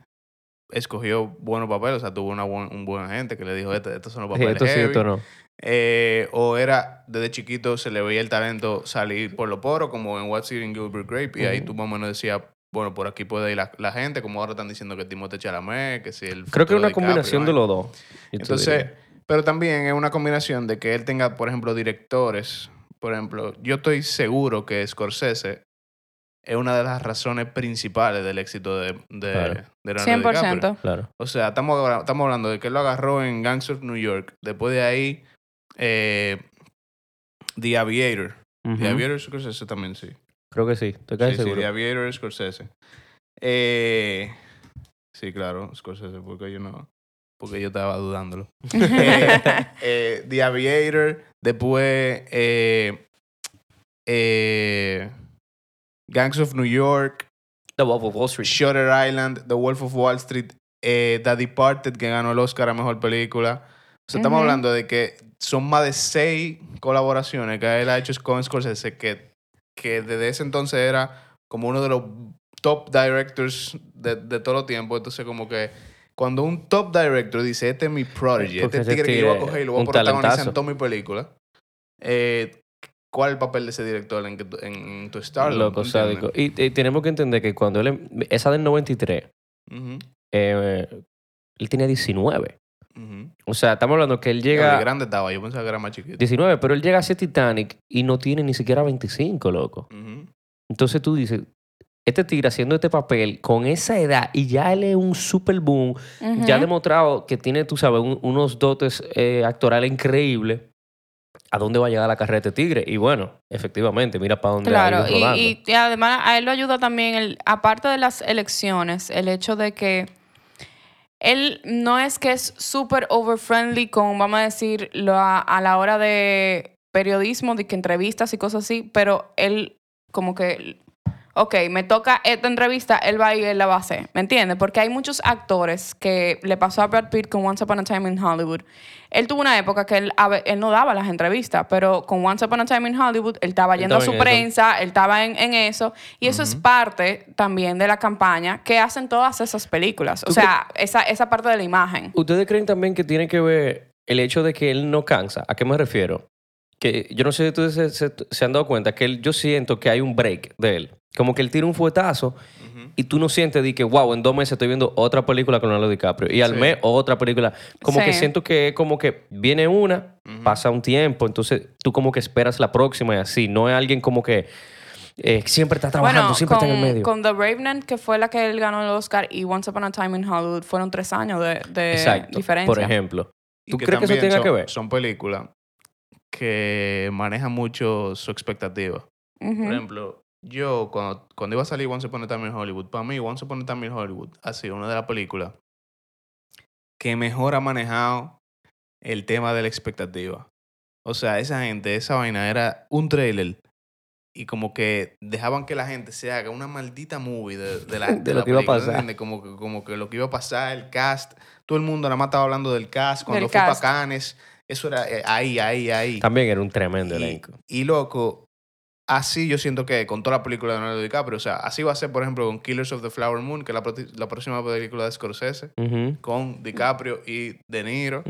[SPEAKER 1] escogió buenos papeles, o sea, tuvo una buen- un buen agente que le dijo, "Este- estos son los
[SPEAKER 3] Sí,
[SPEAKER 1] papeles
[SPEAKER 3] esto sí,
[SPEAKER 1] heavy".
[SPEAKER 3] esto no.
[SPEAKER 1] Eh, o era desde chiquito se le veía el talento salir por los poros, como en What's Eating Gilbert Grape, y ahí tú más o menos decías, bueno, por aquí puede ir la, la gente, como ahora están diciendo que Timothée Chalamet, que si el
[SPEAKER 3] Creo que es una
[SPEAKER 1] DiCaprio,
[SPEAKER 3] combinación de los dos.
[SPEAKER 1] Entonces, pero también es una combinación de que él tenga, por ejemplo, directores. Por ejemplo, yo estoy seguro que Scorsese es una de las razones principales del éxito de, de,
[SPEAKER 3] Claro.
[SPEAKER 1] de Leonardo DiCaprio.
[SPEAKER 2] 100%.
[SPEAKER 3] Claro.
[SPEAKER 1] O sea, estamos, estamos hablando de que él lo agarró en Gangs of New York. Después de ahí, eh, The Aviator. The. Aviator Scorsese también, sí.
[SPEAKER 3] Creo que sí, estoy casi
[SPEAKER 1] Sí, sí,
[SPEAKER 3] seguro.
[SPEAKER 1] The Aviator Scorsese. Eh, sí, claro, Scorsese, porque yo no... Porque yo estaba dudándolo. <laughs> Eh, eh, The Aviator, después eh, eh, Gangs of New York,
[SPEAKER 3] The Wolf of Wall Street.
[SPEAKER 1] Shutter Island, The Wolf of Wall Street, eh, The Departed, que ganó el Oscar a Mejor Película. O sea, estamos hablando de que son más de seis colaboraciones que él ha hecho con Scorsese, que, que desde ese entonces era como uno de los top directors de, de todo el tiempo. Entonces, como que cuando un top director dice, este es mi prodigy,
[SPEAKER 3] Porque
[SPEAKER 1] este tigre que yo voy a coger y lo voy a protagonizar en toda mi película, eh, ¿cuál es el papel de ese director en, tu Stardom?
[SPEAKER 3] Loco, sádico. Y, y tenemos que entender que cuando él... em- Esa del 93,
[SPEAKER 1] Ujú,
[SPEAKER 3] eh, él tenía 19.
[SPEAKER 1] ujú.
[SPEAKER 3] O sea, estamos hablando que él
[SPEAKER 1] Llega... grande estaba, yo pensaba que era más chiquito.
[SPEAKER 3] 19, pero él llega a ese Titanic y no tiene ni siquiera 25, loco. Entonces tú dices, este tigre haciendo este papel con esa edad y ya él es un super boom, ya ha demostrado que tiene, tú sabes, un- unos dotes eh, actorales increíbles. ¿A dónde va a llegar la carrera de este tigre? Y bueno, efectivamente, mira para dónde ha
[SPEAKER 2] Claro, y, además a él lo ayuda también, el, aparte de las elecciones, el hecho de que él no es que es súper over-friendly con, vamos a decir, lo a, a la hora de periodismo, de que entrevistas y cosas así, pero él como que, ok, me toca esta entrevista, él va y él la va a hacer, ¿me entiendes? Porque hay muchos actores que le pasó a Brad Pitt con Once Upon a Time in Hollywood. Él tuvo una época que él, no daba las entrevistas, pero con Once Upon a Time in Hollywood, él estaba
[SPEAKER 3] Él
[SPEAKER 2] yendo a su
[SPEAKER 3] eso.
[SPEAKER 2] prensa, él estaba en, en eso, y eso es parte también de la campaña que hacen todas esas películas. O
[SPEAKER 3] ¿Tú
[SPEAKER 2] sea, esa, esa parte de la imagen.
[SPEAKER 3] ¿Ustedes creen también que tiene que ver el hecho de que él no cansa? ¿A qué me refiero? Que yo no sé si ustedes se, se- se han dado cuenta que él, yo siento que hay un break de él. Como que él tira un fuetazo
[SPEAKER 1] Ujú.
[SPEAKER 3] y tú no sientes de que, wow, en dos meses estoy viendo otra película con Leonardo DiCaprio. Y al
[SPEAKER 1] Sí.
[SPEAKER 3] mes otra película. Como que
[SPEAKER 2] Sí.
[SPEAKER 3] siento que es como que viene una,
[SPEAKER 1] Ujú.
[SPEAKER 3] pasa un tiempo, entonces tú como que esperas la próxima y así. No es alguien como que Eh, siempre está trabajando,
[SPEAKER 2] Bueno,
[SPEAKER 3] siempre
[SPEAKER 2] con,
[SPEAKER 3] está en el medio.
[SPEAKER 2] con The Revenant, que fue la que él ganó el Oscar, y Once Upon a Time in Hollywood, fueron tres años de, de
[SPEAKER 3] Exacto.
[SPEAKER 2] diferencia.
[SPEAKER 3] Por ejemplo. ¿Tú crees que eso tenga
[SPEAKER 1] son-
[SPEAKER 3] que ver?
[SPEAKER 1] Son películas que manejan mucho su expectativa.
[SPEAKER 2] Ujú.
[SPEAKER 1] Por ejemplo, yo cuando, cuando iba a salir Once Upon a Time in Hollywood, para mí Once Upon a Time in Hollywood ha sido una de las películas que mejor ha manejado el tema de la expectativa. O sea, esa gente, esa vaina era un trailer y como que dejaban que la gente se haga una maldita movie de, de la, <laughs>
[SPEAKER 3] De
[SPEAKER 1] la
[SPEAKER 3] lo que iba a pasar.
[SPEAKER 1] Como que, como que lo que iba a pasar, el cast. Todo el mundo nada más estaba hablando del cast. Cuando
[SPEAKER 2] Del
[SPEAKER 1] fue
[SPEAKER 2] cast.
[SPEAKER 1] para Cannes, eso era eh, ahí, ahí, ahí.
[SPEAKER 3] También era un tremendo
[SPEAKER 1] Y,
[SPEAKER 3] elenco.
[SPEAKER 1] y loco, así yo siento que con toda la película de Leonardo DiCaprio, o sea, así va a ser, por ejemplo, con Killers of the Flower Moon, que es la, próxima película de Scorsese, con DiCaprio y De Niro,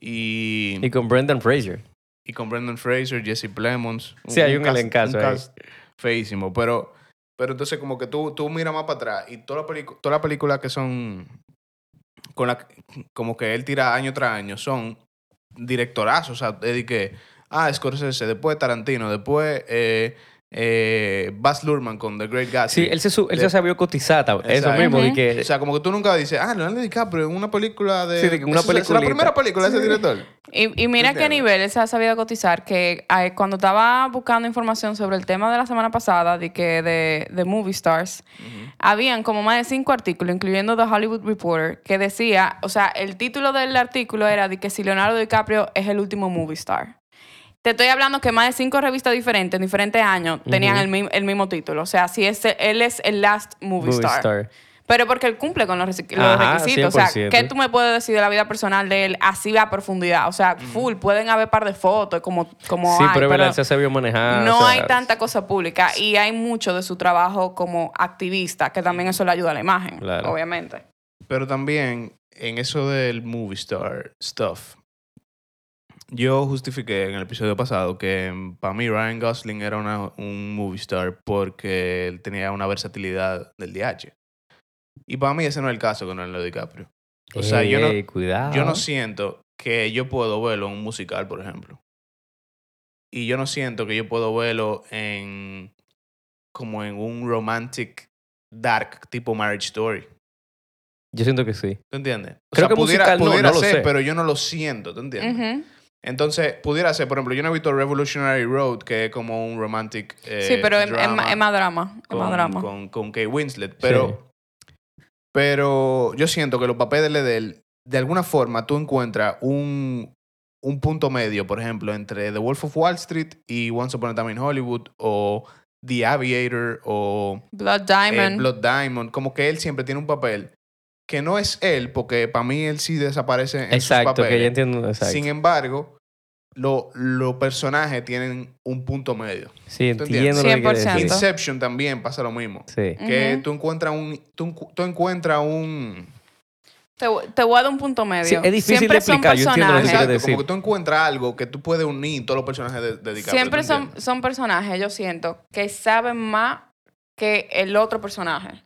[SPEAKER 1] y,
[SPEAKER 3] Y con Brendan Fraser.
[SPEAKER 1] y con Brendan Fraser, Jesse Plemons.
[SPEAKER 3] Sí, hay un
[SPEAKER 1] cast- un feísimo, pero, pero entonces como que tú, tú miras más para atrás y toda la, pelicu- toda la película que son, con la, como que él tira año tras año, son directorazos, o sea, de que, ah, Scorsese, después Tarantino, después eh, eh, Baz Luhrmann con The Great Gatsby.
[SPEAKER 3] Sí, él se, su- él se sabió cotizar. Eso
[SPEAKER 1] Exacto.
[SPEAKER 3] mismo. de
[SPEAKER 2] Ujú.
[SPEAKER 3] que,
[SPEAKER 1] O sea, como que tú nunca dices, ah, Leonardo DiCaprio en una película de...
[SPEAKER 3] Sí, de que una
[SPEAKER 1] Esa es- esa es la
[SPEAKER 3] peliculita.
[SPEAKER 1] primera película de ese director.
[SPEAKER 2] Y, y mira qué
[SPEAKER 1] Entiendo.
[SPEAKER 2] nivel él se ha sabido cotizar, que eh, cuando estaba buscando información sobre el tema de la semana pasada, de que de, de Movie Stars, habían como más de cinco artículos, incluyendo The Hollywood Reporter, que decía, o sea, el título del artículo era de que si Leonardo DiCaprio es el último movie star. Te estoy hablando que más de cinco revistas diferentes, en diferentes años, tenían el, mi- el mismo título. O sea, si ese, él es el last movie,
[SPEAKER 3] movie
[SPEAKER 2] star.
[SPEAKER 3] star.
[SPEAKER 2] Pero porque él cumple con los, resi- los
[SPEAKER 3] Ajá,
[SPEAKER 2] requisitos. O sea,
[SPEAKER 3] 100%.
[SPEAKER 2] ¿qué tú me puedes decir de la vida personal de él así a profundidad? O sea, full, pueden haber par de fotos como, como
[SPEAKER 3] Sí,
[SPEAKER 2] hay,
[SPEAKER 3] pero, es verdad, él se sabió manejar.
[SPEAKER 2] no
[SPEAKER 3] o sea,
[SPEAKER 2] hay tanta cosa pública y hay mucho de su trabajo como activista, que también eso le ayuda a la imagen,
[SPEAKER 3] Claro.
[SPEAKER 2] obviamente.
[SPEAKER 1] Pero también en eso del movie star stuff, yo justifiqué en el episodio pasado que para mí Ryan Gosling era una- un movie star porque él tenía una versatilidad del DH. Y para mí ese no es el caso con Leonardo DiCaprio. O sea, yo no,
[SPEAKER 3] cuidado.
[SPEAKER 1] yo no siento que yo puedo verlo en un musical, por ejemplo. Y yo no siento que yo puedo verlo en como en un romantic dark tipo Marriage Story.
[SPEAKER 3] Yo siento que sí.
[SPEAKER 1] ¿Tú entiendes? O
[SPEAKER 3] Creo
[SPEAKER 1] sea,
[SPEAKER 3] que
[SPEAKER 1] pudiera,
[SPEAKER 3] musical
[SPEAKER 1] pudiera
[SPEAKER 3] no
[SPEAKER 1] ser,
[SPEAKER 3] sé.
[SPEAKER 1] pero yo no lo siento, ¿tú entiendes?
[SPEAKER 2] Ujú.
[SPEAKER 1] Entonces, pudiera ser, por ejemplo, yo no he visto Revolutionary Road, que es como un romantic eh,
[SPEAKER 2] sí, pero es, más drama. Es
[SPEAKER 1] con,
[SPEAKER 2] más drama.
[SPEAKER 1] con, con Kate Winslet. Pero, pero yo siento que los papeles de él, de alguna forma, tú encuentras un, un punto medio, por ejemplo, entre The Wolf of Wall Street y Once Upon a Time in Hollywood, o The Aviator, o
[SPEAKER 2] Blood
[SPEAKER 1] eh,
[SPEAKER 2] Diamond.
[SPEAKER 1] Blood Diamond, como que él siempre tiene un papel que no es él, porque para mí él sí desaparece en
[SPEAKER 3] Exacto,
[SPEAKER 1] sus
[SPEAKER 3] que
[SPEAKER 1] papeles.
[SPEAKER 3] ya entiendo. Exacto.
[SPEAKER 1] Sin embargo, lo- los personajes tienen un punto medio.
[SPEAKER 3] sí,
[SPEAKER 1] ¿tú
[SPEAKER 3] entiendo lo que quieres
[SPEAKER 2] 100%.
[SPEAKER 3] decir.
[SPEAKER 1] Inception también pasa lo mismo.
[SPEAKER 3] Sí.
[SPEAKER 1] Que
[SPEAKER 2] Ujú.
[SPEAKER 1] tú encuentras un tú, tú encuentras un
[SPEAKER 2] Te, te voy a dar un punto medio.
[SPEAKER 3] Sí, es difícil
[SPEAKER 2] Siempre
[SPEAKER 3] de explicar, yo
[SPEAKER 2] son
[SPEAKER 3] entiendo lo que
[SPEAKER 2] personajes.
[SPEAKER 3] quieres
[SPEAKER 1] exacto,
[SPEAKER 3] decir.
[SPEAKER 1] como que tú encuentras algo que tú puedes unir todos los personajes de, de DiCaprio,
[SPEAKER 2] Siempre
[SPEAKER 1] ¿tú
[SPEAKER 2] son, son personajes, yo siento, que saben más que el otro personaje.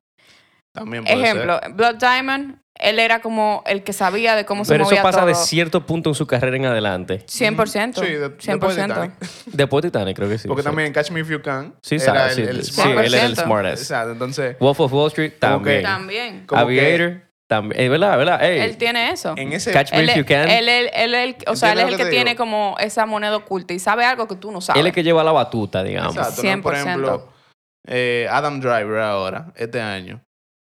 [SPEAKER 1] También puede
[SPEAKER 2] Ejemplo, Blood Diamond, él era como el que sabía de cómo
[SPEAKER 3] Pero
[SPEAKER 2] se movía
[SPEAKER 3] eso pasa
[SPEAKER 2] todo.
[SPEAKER 3] de cierto punto en su carrera en adelante.
[SPEAKER 2] 100%.
[SPEAKER 1] Sí, de- después de
[SPEAKER 2] 100%.
[SPEAKER 1] Titanic.
[SPEAKER 3] Después de Titanic, creo que sí.
[SPEAKER 1] Porque
[SPEAKER 3] sí.
[SPEAKER 1] también Catch Me If You Can
[SPEAKER 3] Sí,
[SPEAKER 1] era
[SPEAKER 3] sabe,
[SPEAKER 1] el,
[SPEAKER 3] sí,
[SPEAKER 1] el
[SPEAKER 3] sí, él era el
[SPEAKER 2] 100%.
[SPEAKER 3] smartest.
[SPEAKER 1] Exacto, entonces
[SPEAKER 3] Wolf of Wall Street
[SPEAKER 1] que-
[SPEAKER 3] también.
[SPEAKER 2] También.
[SPEAKER 1] que
[SPEAKER 3] Aviator también. Es verdad, es verdad. Ey,
[SPEAKER 2] Él tiene eso.
[SPEAKER 1] en ese
[SPEAKER 3] Catch Me
[SPEAKER 2] Él,
[SPEAKER 3] If You Can.
[SPEAKER 2] él, él- él- él- o sea, él es
[SPEAKER 1] ¿Entiendes
[SPEAKER 2] el que tiene
[SPEAKER 1] digo?
[SPEAKER 2] como esa moneda oculta y sabe algo que tú no sabes.
[SPEAKER 3] él es el que lleva la batuta, digamos.
[SPEAKER 1] Exacto, ¿no? Por
[SPEAKER 2] 100%.
[SPEAKER 1] ejemplo, eh, Adam Driver ahora, este año,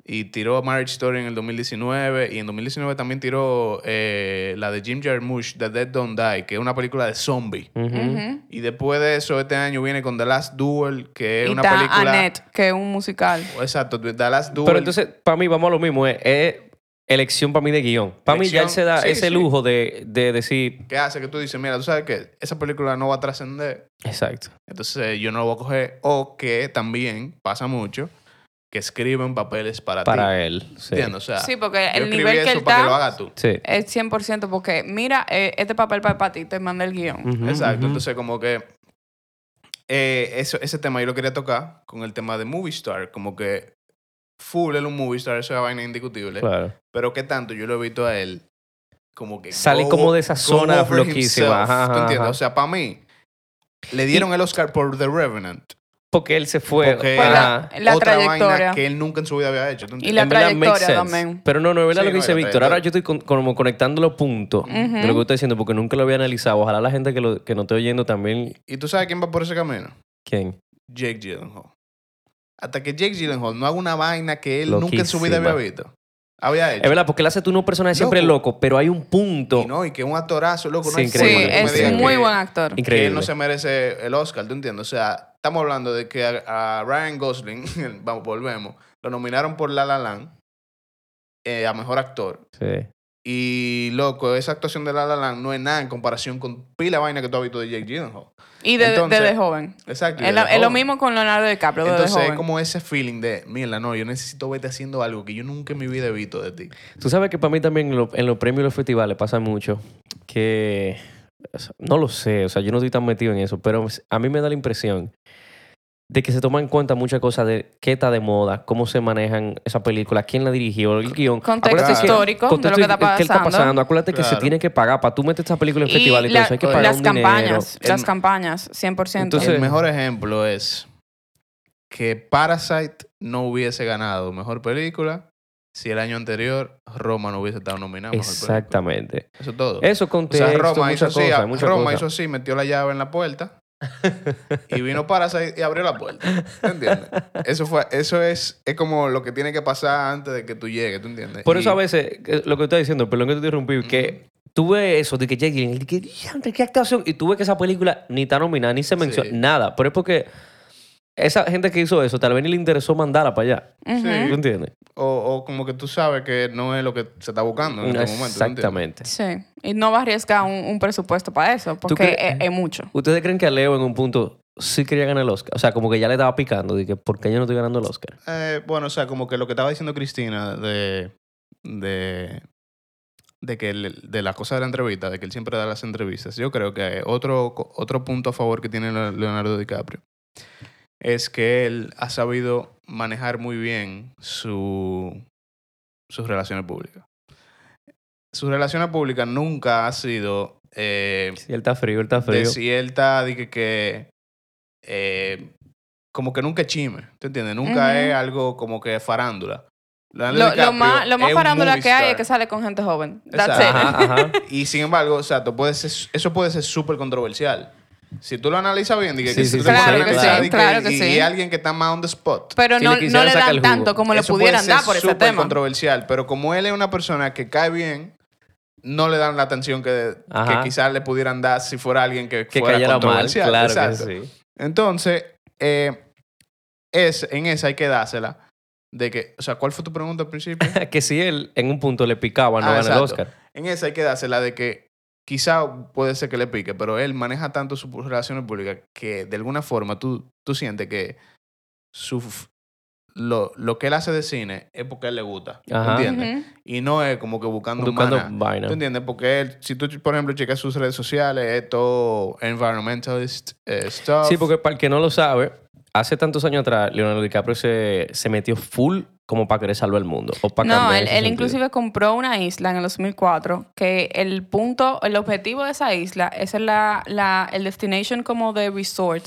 [SPEAKER 1] y tiró Marriage Story en el 2019, y en 2019 también tiró eh, la de Jim Jarmusch, The Dead Don't Die, que es una película de zombie. Y después de eso, este año viene con The Last Duel, que es
[SPEAKER 2] y
[SPEAKER 1] una
[SPEAKER 2] está
[SPEAKER 1] película...
[SPEAKER 2] Annette, que es un musical.
[SPEAKER 1] Exacto, The Last Duel.
[SPEAKER 3] Pero entonces, para mí, vamos a lo mismo. Es, elección para mí de guion. Para mí ya él se da
[SPEAKER 1] sí,
[SPEAKER 3] ese
[SPEAKER 1] sí.
[SPEAKER 3] lujo de, de decir...
[SPEAKER 1] ¿Qué hace que tú dices, mira, tú sabes que esa película no va a trascender,
[SPEAKER 3] Exacto.
[SPEAKER 1] entonces yo no lo voy a coger? O que también pasa mucho, que escriben papeles para, ti.
[SPEAKER 3] Para él. Sí.
[SPEAKER 1] ¿Entiendes? O sea,
[SPEAKER 2] Sí, porque el
[SPEAKER 1] escribí
[SPEAKER 2] nivel que
[SPEAKER 1] eso
[SPEAKER 2] él
[SPEAKER 1] para que lo hagas tú.
[SPEAKER 3] Sí.
[SPEAKER 2] es 100% porque, mira, eh, este papel para para ti, te manda el
[SPEAKER 3] guion.
[SPEAKER 1] Exacto. Entonces, como que eh, eso, ese tema yo lo quería tocar con el tema de Movie Star. Como que full él un Movie Star, eso es una vaina indiscutible.
[SPEAKER 3] Claro.
[SPEAKER 1] Pero qué tanto yo lo he visto a él como que...
[SPEAKER 3] Sale
[SPEAKER 1] go-
[SPEAKER 3] como de esa zona
[SPEAKER 1] himself,
[SPEAKER 3] Ajá,
[SPEAKER 1] ¿Tú
[SPEAKER 3] ajá,
[SPEAKER 1] entiendes?
[SPEAKER 3] ajá.
[SPEAKER 1] O sea, para mí, le dieron el Oscar por The Revenant.
[SPEAKER 3] Porque él se fue.
[SPEAKER 1] Porque
[SPEAKER 2] Pues la-
[SPEAKER 3] ajá.
[SPEAKER 2] la
[SPEAKER 1] otra
[SPEAKER 2] trayectoria.
[SPEAKER 1] vaina que él nunca en su vida había hecho. ¿tú
[SPEAKER 2] Y la
[SPEAKER 3] En verdad, makes
[SPEAKER 2] trayectoria
[SPEAKER 3] sense.
[SPEAKER 2] también.
[SPEAKER 3] Pero no, no es verdad
[SPEAKER 1] Sí,
[SPEAKER 3] lo que
[SPEAKER 1] no,
[SPEAKER 3] dice Víctor. Ahora yo estoy con- como conectando los puntos de lo que usted diciendo porque nunca lo había analizado. Ojalá la gente que, lo, que no esté oyendo también.
[SPEAKER 1] ¿Y tú sabes quién va por ese camino?
[SPEAKER 3] ¿Quién?
[SPEAKER 1] Jake Gyllenhaal. Hasta que Jake Gyllenhaal no haga una vaina que él nunca en su vida
[SPEAKER 3] Loquísima.
[SPEAKER 1] había visto. Había hecho.
[SPEAKER 3] Es verdad, porque él hace tú un personaje siempre
[SPEAKER 1] Loco.
[SPEAKER 3] loco, pero hay un punto
[SPEAKER 1] Y no, y que un actorazo, loco. No
[SPEAKER 3] Sí,
[SPEAKER 1] hay
[SPEAKER 2] Sí,
[SPEAKER 3] increíble.
[SPEAKER 1] que me
[SPEAKER 2] es
[SPEAKER 1] digas
[SPEAKER 2] muy
[SPEAKER 1] que-
[SPEAKER 2] buen actor.
[SPEAKER 1] que
[SPEAKER 3] increíble.
[SPEAKER 1] él no se merece el Oscar, ¿tú entiendes? O sea, estamos hablando de que a, a Ryan Gosling, <laughs> vamos, volvemos, lo nominaron por La La Land eh, a Mejor Actor.
[SPEAKER 3] Sí.
[SPEAKER 1] Y, loco, esa actuación de La La Land no es nada en comparación con pila de vaina que tú has visto de Jake Gyllenhaal.
[SPEAKER 2] Y de-
[SPEAKER 1] Entonces-
[SPEAKER 2] desde joven.
[SPEAKER 1] Exacto.
[SPEAKER 2] Es,
[SPEAKER 1] de
[SPEAKER 2] lo- es lo
[SPEAKER 1] joven.
[SPEAKER 2] mismo con Leonardo DiCaprio desde
[SPEAKER 1] Entonces es
[SPEAKER 2] joven.
[SPEAKER 1] como ese feeling de, mierda, no, yo necesito verte haciendo algo que yo nunca en mi vida he visto de ti.
[SPEAKER 3] Tú sabes que para mí también en, lo- en los premios y los festivales pasa mucho que. o sea, no lo sé, o sea, yo no estoy tan metido en eso, pero a mí me da la impresión de que se toman en cuenta muchas cosas de qué está de moda, cómo se manejan esa película, quién la dirigió, el guion.
[SPEAKER 2] Contexto
[SPEAKER 3] Acuérdate que-
[SPEAKER 2] histórico de lo que está
[SPEAKER 3] ¿Qué está
[SPEAKER 2] pasando.
[SPEAKER 3] Acuérdate que se tiene que pagar para tú meter esa película en
[SPEAKER 2] Y
[SPEAKER 3] festival y
[SPEAKER 2] la-
[SPEAKER 3] eso. Hay que pagar
[SPEAKER 2] las
[SPEAKER 3] un
[SPEAKER 2] campañas,
[SPEAKER 1] El-
[SPEAKER 2] las campañas, 100%.
[SPEAKER 3] Entonces-
[SPEAKER 1] el mejor ejemplo es que Parasite no hubiese ganado mejor película si el año anterior Roma no hubiese estado nominada
[SPEAKER 3] dinero.
[SPEAKER 1] mejor película.
[SPEAKER 3] Exactamente.
[SPEAKER 1] Eso es todo.
[SPEAKER 3] Eso
[SPEAKER 1] o
[SPEAKER 3] contexto,
[SPEAKER 1] sea, Roma hizo así,
[SPEAKER 3] muchas
[SPEAKER 1] Roma hizo así, metió la llave en la puerta y vino Parasite y abrió la puerta. ¿Tú entiendes? Eso fue, eso es, es como lo que tiene que pasar antes de que tú llegues, ¿tú entiendes?
[SPEAKER 3] Por eso
[SPEAKER 1] Y-
[SPEAKER 3] a veces, lo que estoy diciendo, perdón que te interrumpí, que tú ves eso de que Jake de que "Diantre, qué actuación, y tú ves que esa película ni está nominada, ni se menciona,
[SPEAKER 1] Sí.
[SPEAKER 3] nada. Pero es porque esa gente que hizo eso, tal vez ni le interesó mandarla para allá.
[SPEAKER 1] Sí.
[SPEAKER 3] ¿Tú entiendes?
[SPEAKER 1] O, o como que tú sabes que no es lo que se está buscando en este momento.
[SPEAKER 3] Exactamente.
[SPEAKER 2] Sí. Y no va a arriesgar un, un presupuesto para eso, porque es, es mucho.
[SPEAKER 3] ¿Ustedes creen que a Leo en un punto sí quería ganar el Oscar? O sea, como que ya le estaba picando, de que ¿por qué yo no estoy ganando el Oscar?
[SPEAKER 1] Eh, bueno, o sea, como que lo que estaba diciendo Cristina de, de, de que el- de la cosa de la entrevista, de que él siempre da las entrevistas, yo creo que otro, otro punto a favor que tiene Le- Leonardo DiCaprio es que él ha sabido manejar muy bien su, sus relaciones públicas. Sus relaciones públicas nunca ha sido eh,
[SPEAKER 3] Si él está frío, él está
[SPEAKER 1] de
[SPEAKER 3] frío.
[SPEAKER 1] si él está, de que, que, eh, como que nunca es chisme, ¿tú entiendes? Nunca es algo como que farándula.
[SPEAKER 2] Lo, más, lo más farándula que hay
[SPEAKER 1] star.
[SPEAKER 2] es que sale con gente joven. That's it.
[SPEAKER 3] Ajá, ajá.
[SPEAKER 1] Y sin embargo, o sea, tú puedes ser- eso puede ser súper controversial. Si tú lo analizas bien, diga
[SPEAKER 3] Sí,
[SPEAKER 1] que
[SPEAKER 3] sí,
[SPEAKER 1] si tú pones a
[SPEAKER 2] claro
[SPEAKER 1] analizar
[SPEAKER 2] claro que
[SPEAKER 1] y,
[SPEAKER 2] sí.
[SPEAKER 1] y alguien que está más on the spot.
[SPEAKER 2] Pero
[SPEAKER 3] Si
[SPEAKER 2] no,
[SPEAKER 3] le
[SPEAKER 2] no le dan tanto como le pudieran dar por ese
[SPEAKER 1] súper
[SPEAKER 2] tema.
[SPEAKER 1] controversial, pero como él es una persona que cae bien, no le dan la atención que, que quizás le pudieran dar si fuera alguien que,
[SPEAKER 3] Que
[SPEAKER 1] fuera
[SPEAKER 3] cayera mal,
[SPEAKER 1] controversial.
[SPEAKER 3] claro
[SPEAKER 1] Exacto.
[SPEAKER 3] que sí.
[SPEAKER 1] Entonces, eh, es, en esa hay que dársela. De que, o sea, ¿cuál fue tu pregunta al principio? <laughs>
[SPEAKER 3] que si él en un punto le picaba, no
[SPEAKER 1] Ah,
[SPEAKER 3] gana el. Oscar.
[SPEAKER 1] en esa hay que dársela de que quizá puede ser que le pique, pero él maneja tanto sus relaciones públicas que de alguna forma tú, tú sientes que su, lo, lo que él hace de cine es porque a él le gusta. ¿tú
[SPEAKER 3] Ajá.
[SPEAKER 1] ¿Entiendes?
[SPEAKER 2] Ujú.
[SPEAKER 1] Y no es como que buscando,
[SPEAKER 3] Buscando vaina.
[SPEAKER 1] ¿Tú entiendes? Porque él, si tú, por ejemplo, checas sus redes sociales, es todo environmentalist eh, stuff.
[SPEAKER 3] Sí, porque para el que no lo sabe, hace tantos años atrás, Leonardo DiCaprio se, se metió full como para querer salvar el mundo. O para
[SPEAKER 2] No, él, él inclusive compró una isla en el 2004 que el punto, el objetivo de esa isla es la, la, el destination como de resort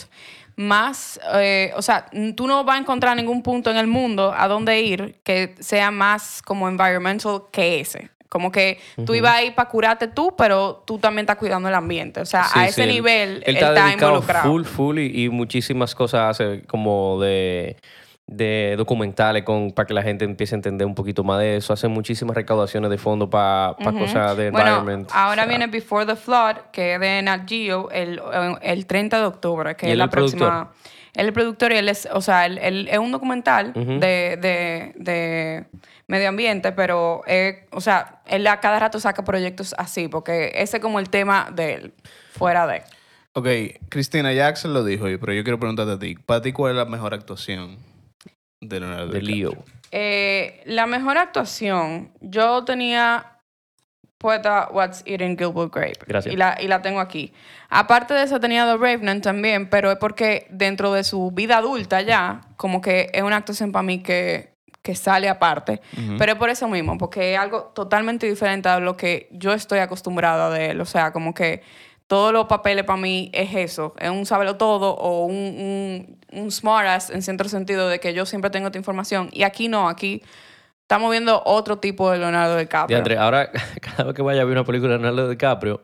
[SPEAKER 2] más, eh, o sea, tú no vas a encontrar ningún punto en el mundo a donde ir que sea más como environmental que ese. Como que tú ibas a ir para curarte tú, pero tú también estás cuidando el ambiente. O sea,
[SPEAKER 3] Sí,
[SPEAKER 2] a ese nivel
[SPEAKER 3] Él
[SPEAKER 2] él
[SPEAKER 3] está,
[SPEAKER 2] está involucrado.
[SPEAKER 3] full, full y, y muchísimas cosas hace como de, de documentales con, para que la gente empiece a entender un poquito más de eso. Hace muchísimas recaudaciones de fondos para cosas de
[SPEAKER 2] Bueno,
[SPEAKER 3] environment.
[SPEAKER 2] ahora
[SPEAKER 3] O sea,
[SPEAKER 2] viene Before the Flood, que es de Nat Geo, el, el 30 de octubre, que
[SPEAKER 3] ¿Y
[SPEAKER 2] es la
[SPEAKER 3] productor?
[SPEAKER 2] próxima. Él es el productor y él es, o sea, él, él es un documental
[SPEAKER 3] Ujú.
[SPEAKER 2] de, de, de medio ambiente, pero, es, o sea, él a cada rato saca proyectos así, porque ese es como el tema de él, fuera de.
[SPEAKER 1] Ok, Cristina, ya Axel lo dijo, pero yo quiero preguntarte a ti. ¿Para ti cuál es la mejor actuación de Leonardo
[SPEAKER 3] de
[SPEAKER 1] DiCaprio?
[SPEAKER 3] Leo.
[SPEAKER 2] Eh, la mejor actuación, yo tenía puesta What's Eating Gilbert Grape.
[SPEAKER 3] Gracias.
[SPEAKER 2] Y la, y la tengo aquí. Aparte de eso, tenía The Revenant también, pero es porque dentro de su vida adulta ya, como que es una actuación para mí que, que sale aparte. Pero es por eso mismo, porque es algo totalmente diferente a lo que yo estoy acostumbrada de él. O sea, como que todos los papeles para mí es eso, es un sábelo todo o un, un, un smartass en cierto sentido de que yo siempre tengo esta información. Y aquí no, aquí estamos viendo otro tipo de Leonardo DiCaprio.
[SPEAKER 3] Diandre, ahora <laughs> cada vez que vaya a ver una película de Leonardo DiCaprio,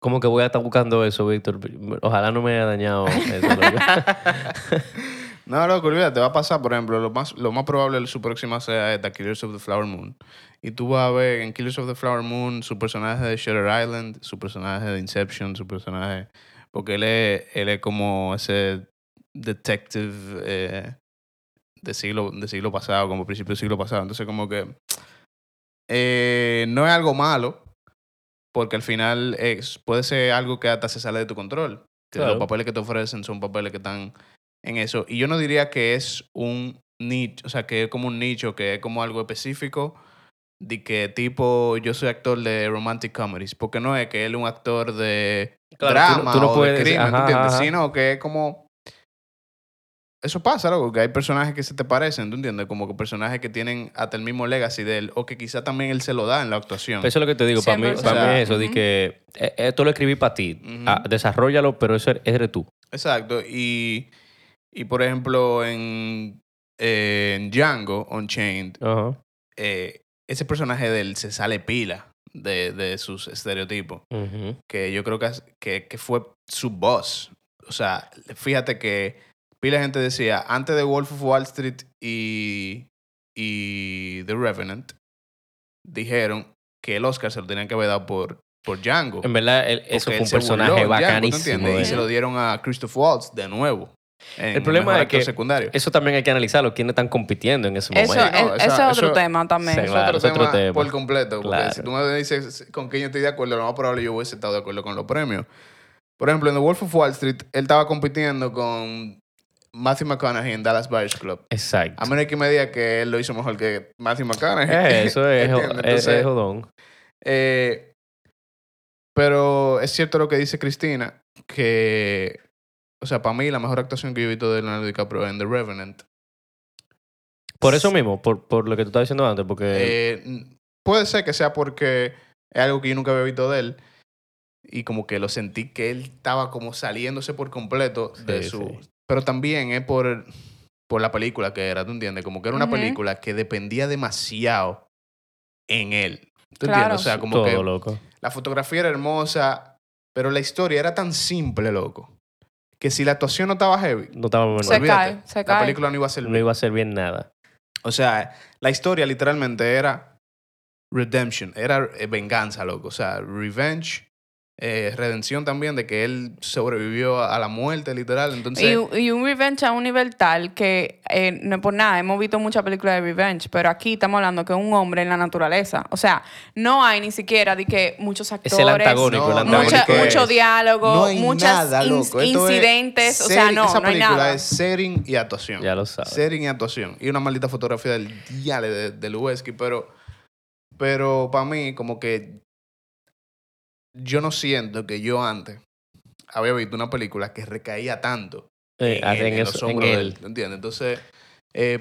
[SPEAKER 3] como que voy a estar buscando eso, Víctor. Ojalá no me haya dañado eso. <laughs>
[SPEAKER 1] No, loco, olvídate, va a pasar, por ejemplo, lo más, lo más probable su próxima sea esta, Killers of the Flower Moon. Y tú vas a ver en Killers of the Flower Moon su personaje de Shutter Island, su personaje de Inception, su personaje... Porque él es, él es como ese detective eh, de, siglo, de siglo pasado, como principio del siglo pasado. Entonces, como que eh, no es algo malo, porque al final es, puede ser algo que hasta se sale de tu control. Que
[SPEAKER 3] Claro.
[SPEAKER 1] Los papeles que te ofrecen son papeles que están en eso. Y yo no diría que es un nicho, o sea, que es como un nicho, que es como algo específico de que tipo yo soy actor de romantic comedies, porque no es que él es un actor de
[SPEAKER 3] Claro,
[SPEAKER 1] drama
[SPEAKER 3] tú no
[SPEAKER 1] o
[SPEAKER 3] puedes
[SPEAKER 1] de crimen, ¿tú entiendes?
[SPEAKER 3] ajá.
[SPEAKER 1] Sino que es como eso pasa, loco, que hay personajes que se te parecen, ¿tú entiendes? Como que personajes que tienen hasta el mismo legacy de él, o que quizá también él se lo da en la actuación.
[SPEAKER 3] Eso es lo que te digo. Para mí,
[SPEAKER 2] 100%.
[SPEAKER 3] para mí es eso, de
[SPEAKER 2] Ujú.
[SPEAKER 3] que eh, esto lo escribí para ti. Ah, desarrollalo, pero eso eres tú.
[SPEAKER 1] Exacto. Y, y por ejemplo, en, eh, en Django Unchained, eh, ese personaje de él se sale pila de, de sus estereotipos. Que yo creo que, que, que fue su boss. O sea, fíjate que pila de gente decía, antes de Wolf of Wall Street y, y The Revenant, dijeron que el Oscar se lo tenían que haber dado por, por Django.
[SPEAKER 3] En verdad, él- eso fue un personaje
[SPEAKER 1] burló en Django, ¿tú
[SPEAKER 3] bacanísimo.
[SPEAKER 1] Y se
[SPEAKER 3] él.
[SPEAKER 1] lo dieron a Christoph Waltz de nuevo. En
[SPEAKER 3] El problema es que
[SPEAKER 1] secundario.
[SPEAKER 3] Eso también hay que analizarlo. ¿Quiénes están compitiendo en ese
[SPEAKER 2] Eso,
[SPEAKER 3] momento?
[SPEAKER 1] no,
[SPEAKER 2] es,
[SPEAKER 1] esa-
[SPEAKER 2] ese es otro
[SPEAKER 1] eso-
[SPEAKER 2] tema también.
[SPEAKER 3] Sí,
[SPEAKER 1] es
[SPEAKER 3] claro,
[SPEAKER 1] otro,
[SPEAKER 3] es otro
[SPEAKER 1] tema,
[SPEAKER 3] tema.
[SPEAKER 1] por completo. Porque
[SPEAKER 3] Claro.
[SPEAKER 1] si tú me dices con quién yo estoy de acuerdo, lo más probable yo hubiese estado de acuerdo con los premios. Por ejemplo, en The Wolf of Wall Street, él estaba compitiendo con Matthew McConaughey en Dallas Buyers Club.
[SPEAKER 3] Exacto.
[SPEAKER 1] A menos que me diga que él lo hizo mejor que Matthew McConaughey.
[SPEAKER 3] Eh, <laughs> eso es,
[SPEAKER 1] Entonces,
[SPEAKER 3] es jodón.
[SPEAKER 1] eh, pero es cierto lo que dice Cristina, que, o sea, para mí la mejor actuación que yo he visto de Leonardo DiCaprio es en The Revenant.
[SPEAKER 3] Por eso mismo, por, por lo que tú estabas diciendo antes, porque
[SPEAKER 1] Eh, puede ser que sea porque es algo que yo nunca había visto de él y como que lo sentí que él estaba como saliéndose por completo de
[SPEAKER 3] Sí,
[SPEAKER 1] su...
[SPEAKER 3] sí.
[SPEAKER 1] Pero también es por, por la película que era, ¿tú entiendes? Como que era una película que dependía demasiado en él. ¿Tú
[SPEAKER 2] Claro.
[SPEAKER 1] entiendes? O sea, como
[SPEAKER 3] todo
[SPEAKER 1] que
[SPEAKER 3] loco.
[SPEAKER 1] la fotografía era hermosa, pero la historia era tan simple, loco, que si la actuación no estaba heavy,
[SPEAKER 3] No estaba bueno.
[SPEAKER 2] Se cae, se
[SPEAKER 1] la película no iba a ser
[SPEAKER 3] No iba a ser bien nada.
[SPEAKER 1] O sea, la historia literalmente era redemption, era eh, venganza, loco. O sea, revenge, eh, redención también de que él sobrevivió a la muerte, literal. Entonces,
[SPEAKER 2] Y, y un revenge a un nivel tal que, eh, no es por nada, hemos visto muchas películas de revenge, pero aquí estamos hablando que es un hombre en la naturaleza. O sea, no hay ni siquiera de que muchos actores,
[SPEAKER 3] el antagónico,
[SPEAKER 1] No,
[SPEAKER 3] el
[SPEAKER 2] mucha-
[SPEAKER 3] antagónico.
[SPEAKER 1] es-
[SPEAKER 2] mucho diálogo,
[SPEAKER 1] no hay
[SPEAKER 2] muchas
[SPEAKER 1] nada,
[SPEAKER 2] in-
[SPEAKER 1] loco. Esto es
[SPEAKER 2] incidentes. O sea, no,
[SPEAKER 1] esa
[SPEAKER 2] no hay
[SPEAKER 1] película
[SPEAKER 2] nada.
[SPEAKER 1] es setting y actuación.
[SPEAKER 3] Ya lo sabes.
[SPEAKER 1] Setting y actuación. Y una maldita fotografía del diale de, de Lubeski, pero, pero para mí, como que yo no siento que yo antes había visto una película que recaía tanto
[SPEAKER 3] Eh,
[SPEAKER 1] en,
[SPEAKER 3] en
[SPEAKER 1] en los
[SPEAKER 3] en
[SPEAKER 1] hombros de
[SPEAKER 3] él.
[SPEAKER 1] ¿entiendes? Entonces,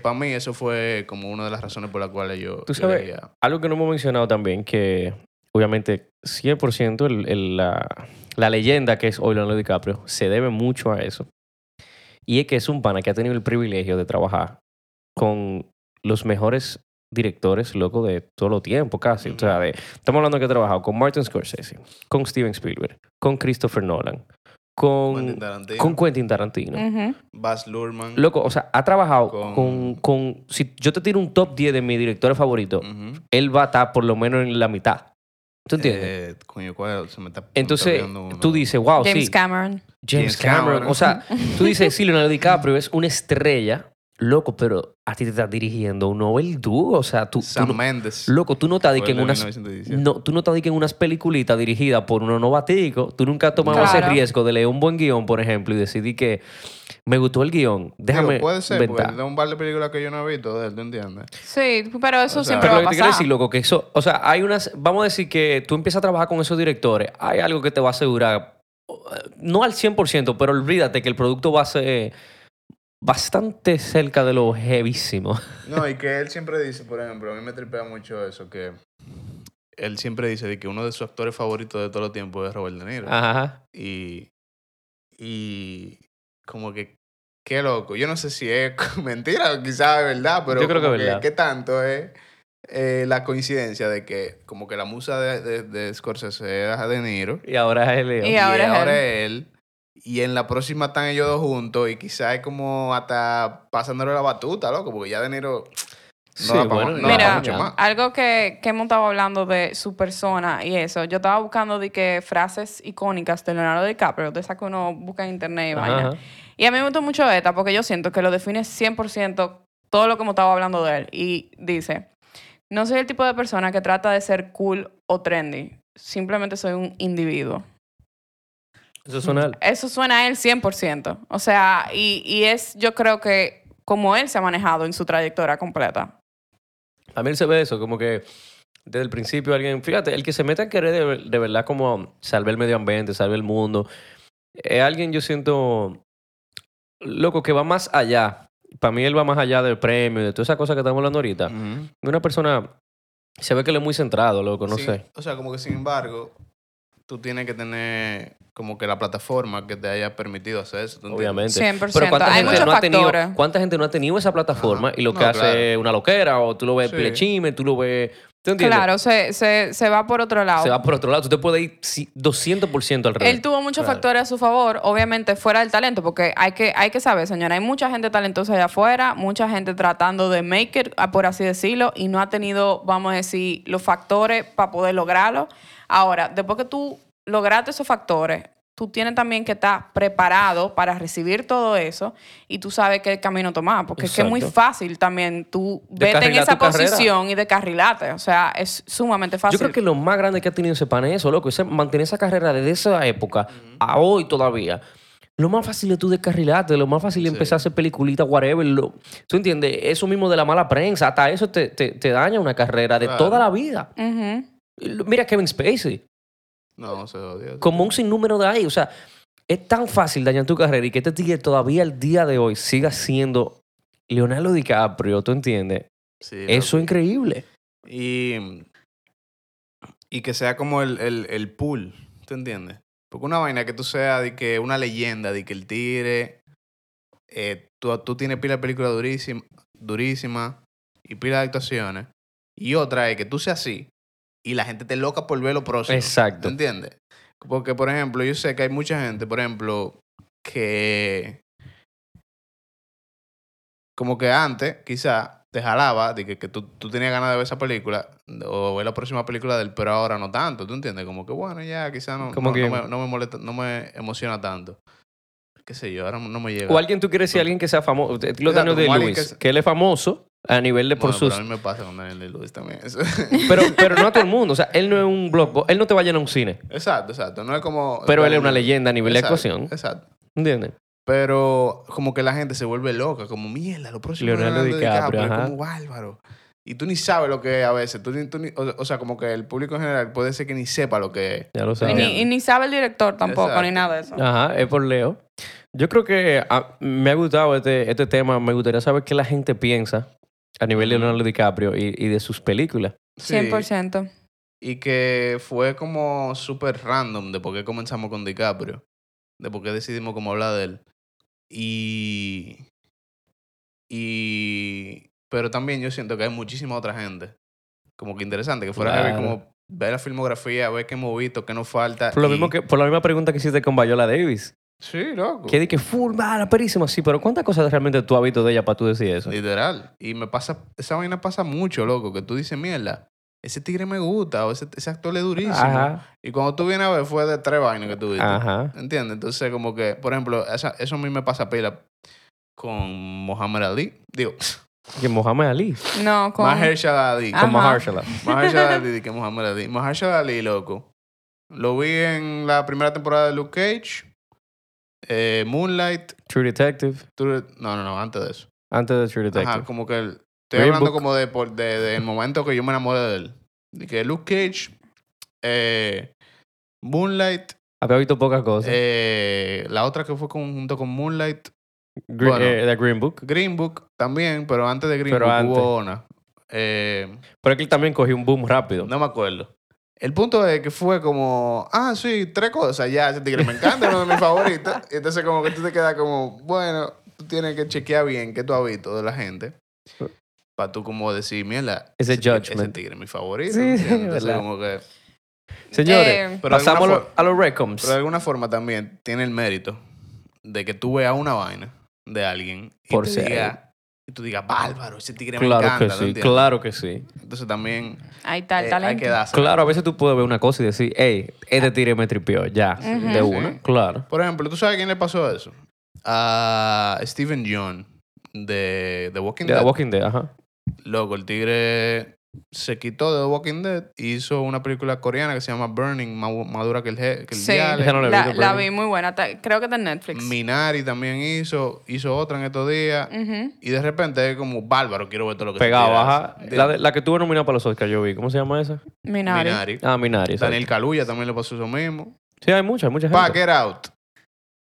[SPEAKER 1] para mí eso fue como una de las razones por las cuales yo,
[SPEAKER 3] Tú sabes, Algo que no hemos mencionado también, que obviamente 100% el- el- la, la leyenda que es hoy Leonardo DiCaprio se debe mucho a eso. Y es que es un pana que ha tenido el privilegio de trabajar con los mejores directores, loco, de todo el tiempo casi. O sea, de- estamos hablando que ha trabajado con Martin Scorsese, con Steven Spielberg, con Christopher Nolan, con,
[SPEAKER 1] Quentin Tarantino,
[SPEAKER 3] con Quentin Tarantino.
[SPEAKER 2] Ujú.
[SPEAKER 1] Baz Luhrmann.
[SPEAKER 3] Loco, o sea, ha trabajado
[SPEAKER 1] Con-
[SPEAKER 3] con, con... Si yo te tiro un top 10 de mis directores favoritos, él va a estar por lo menos en la mitad. ¿Tú entiendes?
[SPEAKER 1] Eh, coño, ¿cuál? Se me está- me está
[SPEAKER 3] Entonces, tú dices, wow,
[SPEAKER 2] James
[SPEAKER 3] sí.
[SPEAKER 2] Cameron.
[SPEAKER 3] James
[SPEAKER 1] James
[SPEAKER 3] Cameron.
[SPEAKER 1] Cameron.
[SPEAKER 3] O sea, <laughs> tú dices, sí, Leonardo DiCaprio es una estrella, loco, pero a ti te estás dirigiendo un novel dúo. O sea, tú, tú
[SPEAKER 1] Sam
[SPEAKER 3] no-
[SPEAKER 1] Mendes.
[SPEAKER 3] loco, tú no
[SPEAKER 1] Fue
[SPEAKER 3] que en unas...
[SPEAKER 1] 1917.
[SPEAKER 3] No, tú no de que en unas peliculitas dirigidas por unos novaticos. Tú nunca has tomado ese riesgo de leer un buen guion, por ejemplo, y decidir que me gustó el guion. Déjame
[SPEAKER 1] Digo, puede ser, porque
[SPEAKER 3] inventar.
[SPEAKER 1] de un par de películas que yo no he visto de él, ¿tú entiendes?
[SPEAKER 2] Sí, pero eso
[SPEAKER 1] O sea,
[SPEAKER 2] siempre
[SPEAKER 3] Pero
[SPEAKER 2] va
[SPEAKER 3] lo
[SPEAKER 2] a
[SPEAKER 3] que te quiero
[SPEAKER 2] pasar.
[SPEAKER 3] decir, loco, que eso, o sea, hay unas, vamos a decir que tú empiezas a trabajar con esos directores, hay algo que te va a asegurar, eh, no al 100%, pero olvídate que el producto va a ser bastante cerca de lo heavísimo. <laughs>
[SPEAKER 1] No, y que él siempre dice, por ejemplo, a mí me tripea mucho eso, que él siempre dice de que uno de sus actores favoritos de todos los tiempos es Robert De Niro.
[SPEAKER 3] Ajá.
[SPEAKER 1] Y, y como que, qué loco. Yo no sé si es <laughs> mentira o quizás es verdad, pero
[SPEAKER 3] Yo creo que es verdad.
[SPEAKER 1] ¿qué tanto es eh, la coincidencia de que como que la musa de, de, de Scorsese era De Niro
[SPEAKER 3] Y ahora es Leo.
[SPEAKER 2] Y ahora es él.
[SPEAKER 1] Y en la próxima están ellos dos juntos y quizás es como hasta pasándole la batuta, loco, porque ya De Niro no
[SPEAKER 3] Sí,
[SPEAKER 1] da pa-
[SPEAKER 3] bueno,
[SPEAKER 1] no da mucho más.
[SPEAKER 2] Algo que, que hemos estado hablando de su persona y eso. Yo estaba buscando de que frases icónicas de Leonardo DiCaprio, de esas que uno busca en internet y vaina.
[SPEAKER 3] ajá.
[SPEAKER 2] Y a mí me gustó mucho esta porque yo siento que lo define 100% todo lo que hemos estado hablando de él. Y dice, no soy el tipo de persona que trata de ser cool o trendy. Simplemente soy un individuo.
[SPEAKER 3] Eso suena... al-
[SPEAKER 2] Eso suena a él 100%. O sea, y, y es yo creo que como él se ha manejado en su trayectoria completa.
[SPEAKER 3] A mí él se ve eso, como que desde el principio alguien... Fíjate, el que se mete a querer de, de verdad como salvar el medio ambiente, salvar el mundo, es alguien yo siento... Loco, que va más allá. Para mí él va más allá del premio de todas esas cosas que estamos hablando ahorita. Una persona... Se ve que él es muy centrado, loco, no
[SPEAKER 1] Sí,
[SPEAKER 3] sé.
[SPEAKER 1] O sea, como que sin embargo, tú tienes que tener como que la plataforma que te haya permitido hacer eso. ¿tú?
[SPEAKER 3] Obviamente.
[SPEAKER 2] 100%.
[SPEAKER 3] Pero ¿cuánta
[SPEAKER 2] Hay
[SPEAKER 3] gente, no ha tenido. ¿cuánta gente no ha tenido esa plataforma
[SPEAKER 1] Ajá.
[SPEAKER 3] y lo que
[SPEAKER 1] No,
[SPEAKER 3] hace
[SPEAKER 1] claro.
[SPEAKER 3] es una loquera o tú lo ves
[SPEAKER 1] Sí.
[SPEAKER 3] tú lo ves... ¿Tú entiendes?
[SPEAKER 2] Claro, se, se, se va por otro lado.
[SPEAKER 3] Se va por otro lado. Tú te puedes ir sí, 200% al revés.
[SPEAKER 2] Él tuvo muchos
[SPEAKER 3] Claro.
[SPEAKER 2] factores a su favor, obviamente fuera del talento, porque hay que, hay que saber, señora, hay mucha gente talentosa allá afuera, mucha gente tratando de make it, ah, por así decirlo, y no ha tenido, vamos a decir, los factores para poder lograrlo. Ahora, después que tú lograste esos factores, tú tienes también que estar preparado para recibir todo eso y tú sabes qué camino tomar, porque es que es muy fácil también tú vete en esa
[SPEAKER 3] carrera.
[SPEAKER 2] posición y descarrilarte, o sea, es sumamente fácil.
[SPEAKER 3] Yo creo que lo más grande que ha tenido ese pan es eso, loco. Ese, mantener esa carrera desde esa época a hoy todavía. Lo más fácil es tú descarrilarte, lo más fácil es
[SPEAKER 1] Sí.
[SPEAKER 3] empezar a hacer peliculitas, whatever. lo- ¿Tú entiendes? Eso mismo de la mala prensa, hasta eso te, te- te daña una carrera de
[SPEAKER 1] Claro.
[SPEAKER 3] toda la vida.
[SPEAKER 2] Ujú.
[SPEAKER 3] Mira Kevin Spacey,
[SPEAKER 1] No, se jodió.
[SPEAKER 3] como un sinnúmero de ahí. O sea, es tan fácil dañar tu carrera y que este tigre todavía al día de hoy siga siendo Leonardo DiCaprio, ¿tú entiendes?
[SPEAKER 1] Sí,
[SPEAKER 3] Eso es increíble.
[SPEAKER 1] Y, y que sea como el, el, el pool, ¿tú entiendes? Porque una vaina que tú seas de que una leyenda, de que el tigre, eh, tú, tú tienes pila de películas durísimas durísima, y pila de actuaciones. Y otra es que tú seas así y la gente te loca por ver lo próximo.
[SPEAKER 3] Exacto.
[SPEAKER 1] ¿Tú entiendes? Porque, por ejemplo, yo sé que hay mucha gente, por ejemplo, que como que antes, quizá, te jalaba de que, que tú, tú tenías ganas de ver esa película o ver la próxima película del, pero ahora no tanto, ¿tú entiendes? Como que bueno, ya quizá no, no,
[SPEAKER 3] que-
[SPEAKER 1] no me, no me molesta, no me emociona tanto. Qué sé yo, ahora no me llega.
[SPEAKER 3] O alguien tú quieres decir, alguien que sea famoso. Lo Daniel de Luis,
[SPEAKER 1] que
[SPEAKER 3] que, él es famoso a nivel de por
[SPEAKER 1] Bueno,
[SPEAKER 3] sus.
[SPEAKER 1] pero a mí me pasa con Daniel Lewis también. eso. <laughs>
[SPEAKER 3] Pero, pero no a todo el mundo. O sea, él no es un blockbuster. Él no te va a llenar un cine.
[SPEAKER 1] exacto, exacto. No es como.
[SPEAKER 3] Pero él es una leyenda a nivel de actuación.
[SPEAKER 1] Exacto.
[SPEAKER 3] ¿Entiendes?
[SPEAKER 1] Pero como que la gente se vuelve loca, como mierda, lo próximo es
[SPEAKER 3] Leonardo DiCaprio, ajá.
[SPEAKER 1] como bárbaro. Y tú ni sabes lo que es a veces. Tú, ni- tú ni- o, o sea, como que el público en general puede ser que ni sepa lo que es.
[SPEAKER 3] Ya lo
[SPEAKER 2] Y
[SPEAKER 3] sabes.
[SPEAKER 2] ni, y ni sabe el director tampoco,
[SPEAKER 1] Exacto.
[SPEAKER 2] ni nada de eso.
[SPEAKER 3] Ajá, es por Leo. Yo creo que ah, me ha gustado este, este tema. Me gustaría saber qué la gente piensa a nivel de. Leonardo DiCaprio y, y de sus películas.
[SPEAKER 1] Sí.
[SPEAKER 2] 100%.
[SPEAKER 1] Y que fue como súper random de por qué comenzamos con DiCaprio. De por qué decidimos como hablar de él. Y. Y. Pero también yo siento que hay muchísima otra gente. Como que interesante, que fuera
[SPEAKER 3] Claro.
[SPEAKER 1] como ver la filmografía, ver qué hemos visto, qué nos falta.
[SPEAKER 3] Por, lo
[SPEAKER 1] y-
[SPEAKER 3] mismo que, por la misma pregunta que hiciste con Viola Davis.
[SPEAKER 1] Sí, loco.
[SPEAKER 3] Que di que full, mala, perísima. Sí, pero ¿cuántas cosas realmente tú has visto de ella para tú decir eso?
[SPEAKER 1] Literal. Y me pasa, esa vaina pasa mucho, loco, que tú dices, mierda, ese tigre me gusta, o ese, ese actor es durísimo.
[SPEAKER 3] Ajá,
[SPEAKER 1] Y cuando tú vienes a ver, fue de tres vainas que tú viste.
[SPEAKER 3] ajá.
[SPEAKER 1] ¿Entiendes? Entonces, como que, por ejemplo, esa- eso a mí me pasa pila con Muhammad Ali. Digo, <laughs>
[SPEAKER 3] Que Mohamed Ali.
[SPEAKER 2] No, con...
[SPEAKER 1] Mahershala Ali.
[SPEAKER 3] Con. Mahershala.
[SPEAKER 1] Mahershala Ali, que Muhammad Ali. Mahershala Ali, loco. Lo vi en la primera temporada de Luke Cage, eh, Moonlight.
[SPEAKER 3] True Detective.
[SPEAKER 1] True- No, no, no, antes de eso.
[SPEAKER 3] Antes de True Detective.
[SPEAKER 1] Ajá, como que el- estoy
[SPEAKER 3] Green
[SPEAKER 1] hablando
[SPEAKER 3] Book.
[SPEAKER 1] como de, por- de, del momento que yo me enamoré de él. De que Luke Cage, eh, Moonlight,
[SPEAKER 3] Había visto pocas cosas.
[SPEAKER 1] eh, la otra que fue con- junto con Moonlight,
[SPEAKER 3] Green,
[SPEAKER 1] bueno.
[SPEAKER 3] eh, Green Book.
[SPEAKER 1] Green Book también, pero antes de Green
[SPEAKER 3] Pero
[SPEAKER 1] Book
[SPEAKER 3] antes.
[SPEAKER 1] hubo una. Eh,
[SPEAKER 3] Pero es que él también cogió un boom rápido.
[SPEAKER 1] no me acuerdo. El punto es que fue como, ah, sí, tres cosas, ya, ese tigre me encanta, uno de mis favoritos. Y entonces como que tú te quedas como, bueno, tú tienes que chequear bien qué tú has visto de la gente. Para tú como decir, mierda,
[SPEAKER 3] Ese judgment.
[SPEAKER 1] ese tigre es mi favorito.
[SPEAKER 3] Sí,
[SPEAKER 1] Entonces
[SPEAKER 3] verdad.
[SPEAKER 1] como que...
[SPEAKER 3] Señores,
[SPEAKER 2] Eh,
[SPEAKER 1] Pero de
[SPEAKER 3] pasamos a los recoms.
[SPEAKER 1] Pero de alguna forma también tiene el mérito de que tú veas una vaina de alguien y,
[SPEAKER 3] Por ser.
[SPEAKER 1] Y tú digas, bárbaro, ese tigre me
[SPEAKER 3] Claro
[SPEAKER 1] encanta.
[SPEAKER 3] que
[SPEAKER 1] ¿tú
[SPEAKER 3] sí,
[SPEAKER 1] entiendes?
[SPEAKER 3] claro que sí.
[SPEAKER 1] Entonces también
[SPEAKER 2] Ahí está el
[SPEAKER 1] eh,
[SPEAKER 2] talento.
[SPEAKER 1] hay que darse.
[SPEAKER 3] Claro, a veces tú puedes ver una cosa y decir, hey, este tigre me tripió, ya, de
[SPEAKER 1] Sí.
[SPEAKER 3] una. Claro.
[SPEAKER 1] Por ejemplo, ¿tú sabes a quién le pasó eso? A Steven John de The Walking
[SPEAKER 3] De
[SPEAKER 1] Dead.
[SPEAKER 3] The Walking Dead, ajá.
[SPEAKER 1] Loco, el tigre se quitó de The Walking Dead y hizo una película coreana que se llama Burning, más, más dura que el, que el
[SPEAKER 2] Sí,
[SPEAKER 1] diale.
[SPEAKER 3] Esa no la
[SPEAKER 2] la, la vi muy buena. Creo que está en Netflix.
[SPEAKER 1] Minari también hizo, hizo otra en estos días. Y de repente es como bárbaro, quiero ver todo lo que
[SPEAKER 3] Pegado, ajá.
[SPEAKER 1] hace.
[SPEAKER 3] La, la que tuvo nominada para los Oscars, yo vi. ¿Cómo se llama esa?
[SPEAKER 2] Minari.
[SPEAKER 1] Minari.
[SPEAKER 3] Ah, Minari. exacto.
[SPEAKER 1] Daniel Kaluuya también le pasó eso mismo.
[SPEAKER 3] Sí, hay mucha, hay mucha gente.
[SPEAKER 1] Pa, Get Out.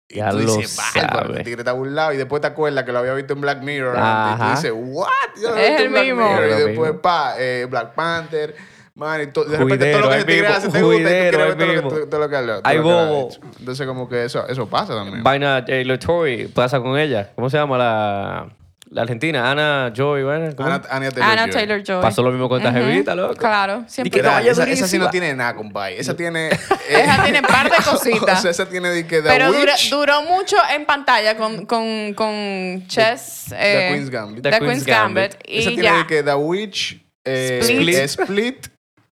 [SPEAKER 1] Y
[SPEAKER 3] Ya
[SPEAKER 1] tú
[SPEAKER 3] lo
[SPEAKER 1] dices,
[SPEAKER 3] sabe.
[SPEAKER 1] el tigre está burlado. Y después te acuerdas que lo había visto en Black Mirror.
[SPEAKER 3] Ajá.
[SPEAKER 1] antes, Y tú dices, what? Yo lo
[SPEAKER 2] Es
[SPEAKER 1] visto
[SPEAKER 2] el
[SPEAKER 1] en Black
[SPEAKER 2] mismo.
[SPEAKER 1] Mirror. Y después,
[SPEAKER 3] mismo.
[SPEAKER 1] pa, eh, Black Panther. Man, y to- de repente
[SPEAKER 3] Juidero,
[SPEAKER 1] todo lo que ese tigre hace te gusta y tú
[SPEAKER 3] juidero,
[SPEAKER 1] quieres ver todo lo que, todo lo que todo
[SPEAKER 3] Hay
[SPEAKER 1] lo que
[SPEAKER 3] bobo.
[SPEAKER 1] Entonces como que eso, eso pasa también.
[SPEAKER 3] Vaina J. Lotori pasa con ella. ¿Cómo se llama la, la argentina? Ana Joy, bueno, ¿cómo?
[SPEAKER 1] Ana, Anya Taylor Joy.
[SPEAKER 2] Taylor Joy.
[SPEAKER 3] Pasó lo mismo con esta jevita, loco.
[SPEAKER 2] Claro, siempre.
[SPEAKER 3] que
[SPEAKER 1] Mira,
[SPEAKER 3] vaya
[SPEAKER 1] esa, esa sí no tiene nada, compadre. Esa tiene... <laughs>
[SPEAKER 2] Esa tiene par de cositas. <laughs>
[SPEAKER 1] o sea, esa tiene de que The
[SPEAKER 2] Pero dura- duró mucho en pantalla con, con, con Chess.
[SPEAKER 1] The
[SPEAKER 2] eh,
[SPEAKER 1] Queen's Gambit.
[SPEAKER 2] The
[SPEAKER 3] The
[SPEAKER 2] Queen's Gambit.
[SPEAKER 3] Gambit.
[SPEAKER 1] Esa
[SPEAKER 2] Y
[SPEAKER 1] tiene
[SPEAKER 2] ya.
[SPEAKER 1] de que The Witch, eh,
[SPEAKER 2] Split.
[SPEAKER 1] Split.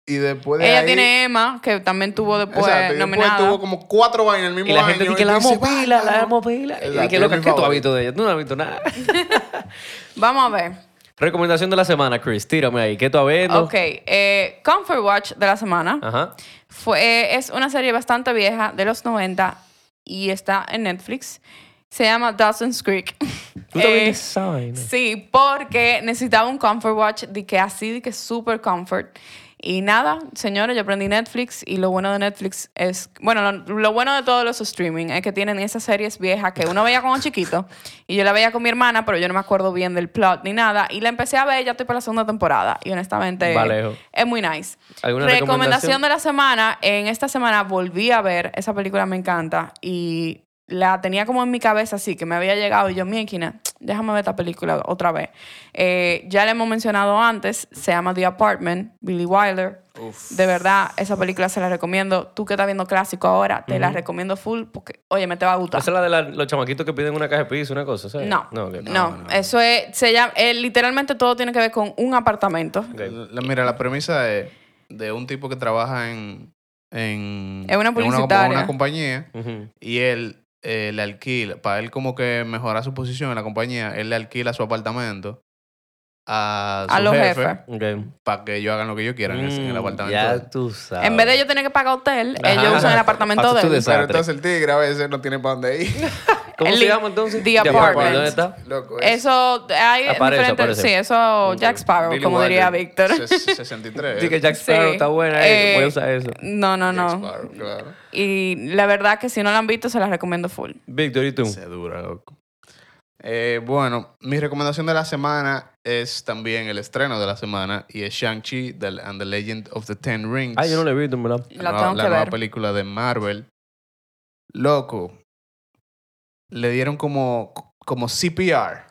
[SPEAKER 1] Y después de
[SPEAKER 2] Ella
[SPEAKER 1] ahí-
[SPEAKER 2] tiene Emma, que también tuvo después
[SPEAKER 1] Exacto, y después
[SPEAKER 2] nominada.
[SPEAKER 1] tuvo como cuatro vainas el mismo
[SPEAKER 3] Y la
[SPEAKER 1] año.
[SPEAKER 3] gente dice que la amo pila, la amo pila. Y que lo que tú has visto de ella. Tú no has visto nada. <laughs>
[SPEAKER 2] Vamos a ver.
[SPEAKER 3] Recomendación de la semana, Chris. Tírame ahí. ¿Qué tú has visto?
[SPEAKER 2] Ok. Eh, Comfort Watch de la semana.
[SPEAKER 3] Ajá.
[SPEAKER 2] Fue, eh, es una serie bastante vieja, de los 90, y está en Netflix. Se llama Dawson's Creek.
[SPEAKER 3] ¿Tú también <laughs>
[SPEAKER 2] Eh,
[SPEAKER 3] esa vaina?
[SPEAKER 2] Sí, porque necesitaba un comfort watch de que así, de que super comfort. Y nada, señores, yo aprendí Netflix y lo bueno de Netflix es, bueno, lo, lo bueno de todos los streaming es que tienen esas series viejas que uno veía cuando chiquito y yo la veía con mi hermana, pero yo no me acuerdo bien del plot ni nada. Y la empecé a ver, ya estoy para la segunda temporada y honestamente
[SPEAKER 3] Valejo.
[SPEAKER 2] es muy nice.
[SPEAKER 3] ¿Alguna
[SPEAKER 2] recomendación
[SPEAKER 3] recomendación?
[SPEAKER 2] de la semana, en esta semana volví a ver, esa película me encanta y la tenía como en mi cabeza así, que me había llegado y yo, Miekina, déjame ver esta película otra vez. Eh, ya le hemos mencionado antes, se llama The Apartment, Billy Wilder.
[SPEAKER 1] Uf.
[SPEAKER 2] De verdad, esa película se la recomiendo. Tú que estás viendo clásico ahora, te la recomiendo full porque, oye, me te va a gustar.
[SPEAKER 3] Esa es la de la- los chamaquitos que piden una caja de piso, una cosa, ¿sabes?
[SPEAKER 2] No,
[SPEAKER 3] No,
[SPEAKER 2] no, eso es, se llama, eh, literalmente todo tiene que ver con un apartamento.
[SPEAKER 1] La- mira, la premisa es de un tipo que trabaja en... En,
[SPEAKER 2] Es una
[SPEAKER 1] en
[SPEAKER 2] publicitaria.
[SPEAKER 1] una compañía y él eh, le alquila, para él como que mejorar su posición en la compañía, él le alquila su apartamento a su
[SPEAKER 2] A los
[SPEAKER 1] jefe,
[SPEAKER 2] jefes.
[SPEAKER 1] Para que ellos hagan lo que ellos quieran en el- en el
[SPEAKER 3] Mm,
[SPEAKER 1] apartamento.
[SPEAKER 3] Ya
[SPEAKER 1] de él.
[SPEAKER 3] tú sabes.
[SPEAKER 2] En vez de ellos tener que pagar hotel,
[SPEAKER 3] Ajá.
[SPEAKER 2] ellos usan el apartamento de él.
[SPEAKER 1] Pero entonces el tigre a veces no tiene para dónde ir. <laughs>
[SPEAKER 3] ¿Cómo
[SPEAKER 2] el
[SPEAKER 3] se llama entonces?
[SPEAKER 2] The Apartment.
[SPEAKER 3] ¿Dónde está?
[SPEAKER 1] Loco, es-
[SPEAKER 2] Eso, hay
[SPEAKER 3] Aparece,
[SPEAKER 2] diferentes.
[SPEAKER 3] aparece.
[SPEAKER 2] Sí, eso Jack Sparrow,
[SPEAKER 1] Billy
[SPEAKER 2] como
[SPEAKER 1] Wilder,
[SPEAKER 2] diría Víctor.
[SPEAKER 1] ses- 63.
[SPEAKER 3] Sí, que Jack Sparrow
[SPEAKER 2] Sí.
[SPEAKER 3] está buena.
[SPEAKER 2] Eh,
[SPEAKER 3] eh, Voy a usar eso.
[SPEAKER 2] No, no,
[SPEAKER 1] Jack
[SPEAKER 2] no.
[SPEAKER 1] Sparrow, claro.
[SPEAKER 2] Y la verdad que si no la han visto, se las recomiendo full.
[SPEAKER 3] Víctor, ¿y tú?
[SPEAKER 1] Se dura, loco. Eh, bueno, mi recomendación de la semana es también el estreno de la semana y es Shang-Chi and the Legend of the Ten Rings.
[SPEAKER 3] Ah, yo no lo he visto, verdad.
[SPEAKER 2] La
[SPEAKER 1] nueva-
[SPEAKER 2] tengo
[SPEAKER 1] la
[SPEAKER 2] que
[SPEAKER 1] nueva
[SPEAKER 2] ver.
[SPEAKER 1] película de Marvel. Loco, le dieron como, como CPR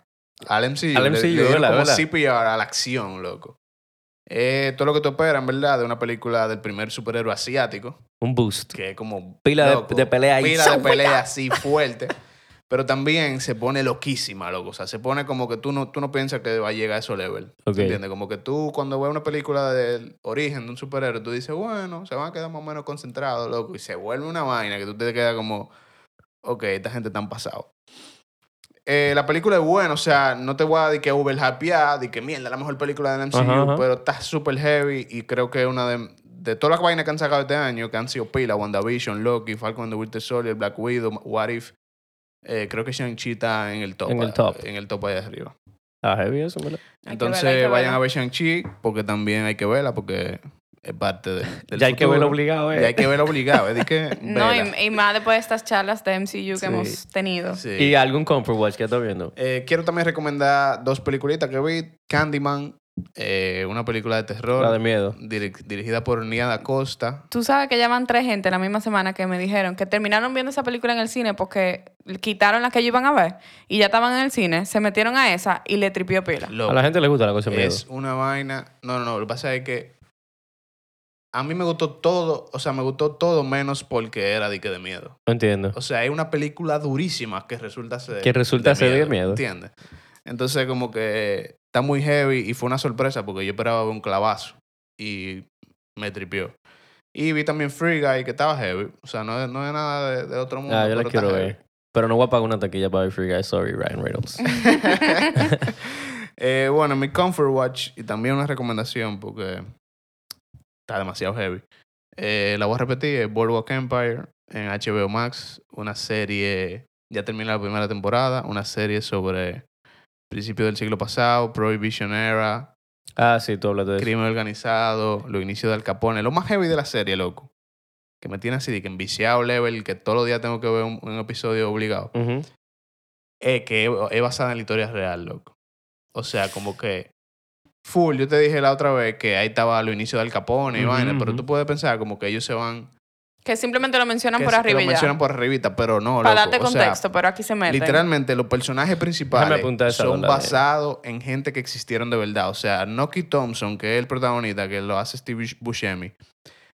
[SPEAKER 1] al MCU.
[SPEAKER 3] Al
[SPEAKER 1] le-
[SPEAKER 3] MCU,
[SPEAKER 1] le, dieron
[SPEAKER 3] ¿verdad?
[SPEAKER 1] como. CPR a la acción, loco. Eh, todo lo que tú esperas, en verdad, de una película del primer superhéroe asiático,
[SPEAKER 3] Un boost.
[SPEAKER 1] que es como...
[SPEAKER 3] Pila de-
[SPEAKER 1] loco,
[SPEAKER 3] de pelea ahí.
[SPEAKER 1] Pila de pelea así fuerte. <laughs> Pero también se pone loquísima, loco. O sea, se pone como que tú no, tú no piensas que va a llegar a esos level.
[SPEAKER 3] Ok.
[SPEAKER 1] ¿Te entiendes? Como que tú cuando ves una película del origen de un superhéroe, tú dices, bueno, se van a quedar más o menos concentrados, loco. Y se vuelve una vaina que tú te quedas como, ok, esta gente tan pasado. Eh, la película es buena, o sea, no te voy a decir que uber hypear, de que mierda, la mejor película de MCU,
[SPEAKER 3] Ajá, ajá.
[SPEAKER 1] pero está súper heavy y creo que es una de, de todas las vainas que han sacado este año, que han sido pila, WandaVision, Loki, Falcon and the Winter Soldier, Black Widow, What If, eh, creo que Shang-Chi está en el top.
[SPEAKER 3] En el top.
[SPEAKER 1] En el top ahí arriba.
[SPEAKER 3] Ah, heavy eso, ¿verdad?
[SPEAKER 1] Entonces
[SPEAKER 2] verla,
[SPEAKER 1] vayan
[SPEAKER 2] verla.
[SPEAKER 1] a ver Shang-Chi porque también hay que verla porque es parte de, del
[SPEAKER 3] Ya hay que verlo obligado, eh.
[SPEAKER 1] Ya hay que verlo obligado. Es que <laughs>
[SPEAKER 2] No, y, y más después de estas charlas de MCU que
[SPEAKER 3] Sí.
[SPEAKER 2] hemos tenido.
[SPEAKER 1] Sí.
[SPEAKER 3] ¿Y algún comfort watch que estás viendo?
[SPEAKER 1] Eh, quiero también recomendar dos peliculitas que vi. Candyman eh, una película de terror.
[SPEAKER 3] La de miedo.
[SPEAKER 1] diri- dirigida por Nia da Costa.
[SPEAKER 2] Tú sabes que ya van tres gente la misma semana que me dijeron que terminaron viendo esa película en el cine porque quitaron la que ellos iban a ver y ya estaban en el cine, se metieron a esa y le tripió pila.
[SPEAKER 1] Loco,
[SPEAKER 3] A la gente le gusta la cosa de miedo.
[SPEAKER 1] es una vaina. No, no, no. Lo que pasa es que a mí me gustó todo, o sea, me gustó todo menos porque era de que de miedo.
[SPEAKER 3] No entiendo.
[SPEAKER 1] O sea, es una película durísima que resulta ser.
[SPEAKER 3] Que resulta ser de miedo.
[SPEAKER 1] ¿Entiendes? Entonces, como que está muy heavy y fue una sorpresa porque yo esperaba ver un clavazo y me tripió. Y vi también Free Guy que estaba heavy. O sea, no es, no es nada de, de otro mundo.
[SPEAKER 3] Ah, yo la quiero
[SPEAKER 1] heavy.
[SPEAKER 3] ver. Pero no voy a pagar una taquilla para ver Free Guy. Sorry, Ryan Reynolds. <laughs> <laughs>
[SPEAKER 1] Eh, bueno, mi Comfort Watch y también una recomendación porque está demasiado heavy. Eh, la voy a repetir, es Boardwalk Empire en HBO Max, una serie, ya termina la primera temporada, una serie sobre principios del siglo pasado, Prohibition Era,
[SPEAKER 3] ah, sí, tú hablas de eso.
[SPEAKER 1] crimen organizado, los inicios de Al Capone, lo más heavy de la serie, loco. Que me tiene así de que enviciado level, que todos los días tengo que ver un, un episodio obligado. Es que es, es basada en la historia real, loco. O sea, como que. Full, yo te dije la otra vez que ahí estaba los inicios de Al Capone y vaina, pero tú puedes pensar como que ellos se van.
[SPEAKER 2] Que simplemente lo mencionan
[SPEAKER 1] que
[SPEAKER 2] por
[SPEAKER 1] se- que
[SPEAKER 2] arriba
[SPEAKER 1] lo mencionan por arribita, pero no,
[SPEAKER 2] Para darte
[SPEAKER 1] O sea,
[SPEAKER 2] contexto, pero aquí se meten.
[SPEAKER 1] literalmente los personajes principales son
[SPEAKER 3] eh.
[SPEAKER 1] basados en gente que existieron de verdad. O sea, Noki Thompson, que es el protagonista, que lo hace Steve Buscemi,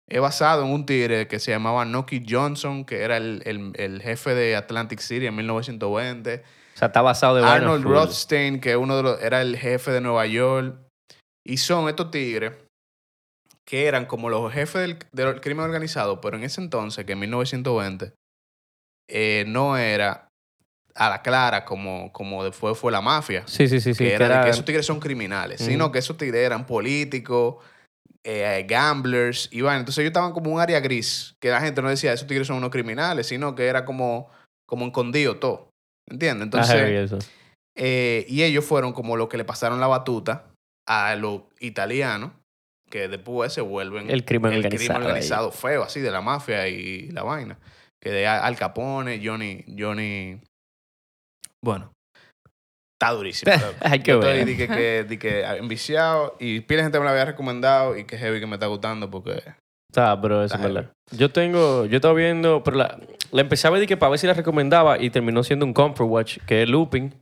[SPEAKER 1] es basado en un tigre que se llamaba Noki Johnson, que era el, el- el jefe de Atlantic City en 1920.
[SPEAKER 3] O sea, está basado de
[SPEAKER 1] Arnold. Rothstein, que uno de los, era el jefe de Nueva York. Y son estos tigres que eran como los jefes del, del crimen organizado, pero en ese entonces, que en 1920, eh, no era a la clara como, como después fue la mafia.
[SPEAKER 3] Sí, sí, sí. sí
[SPEAKER 1] que
[SPEAKER 3] que
[SPEAKER 1] era de
[SPEAKER 3] era-
[SPEAKER 1] que esos tigres son criminales, sino que esos tigres eran políticos, eh, gamblers, y vaina. Entonces ellos estaban como un área gris, que la gente no decía, esos tigres son unos criminales, sino que era como, como escondido todo. ¿Entiendes? Entonces, eh, y ellos fueron como los que le pasaron la batuta a los italianos, que después se vuelven
[SPEAKER 3] El crimen
[SPEAKER 1] el
[SPEAKER 3] organizado.
[SPEAKER 1] crimen
[SPEAKER 3] ahí.
[SPEAKER 1] organizado feo, así, de la mafia y la vaina. Que de Al Capone, Johnny, Johnny... Bueno, está durísimo. <laughs>
[SPEAKER 3] Hay que ver.
[SPEAKER 1] di que, que, di que enviciado y pila gente me lo había recomendado y que heavy que me está gustando porque...
[SPEAKER 3] Está, pero eso es verdad. Yo tengo, yo estaba viendo, pero la, la empecé a ver y que para ver si la recomendaba y terminó siendo un Comfort Watch, que es Looping.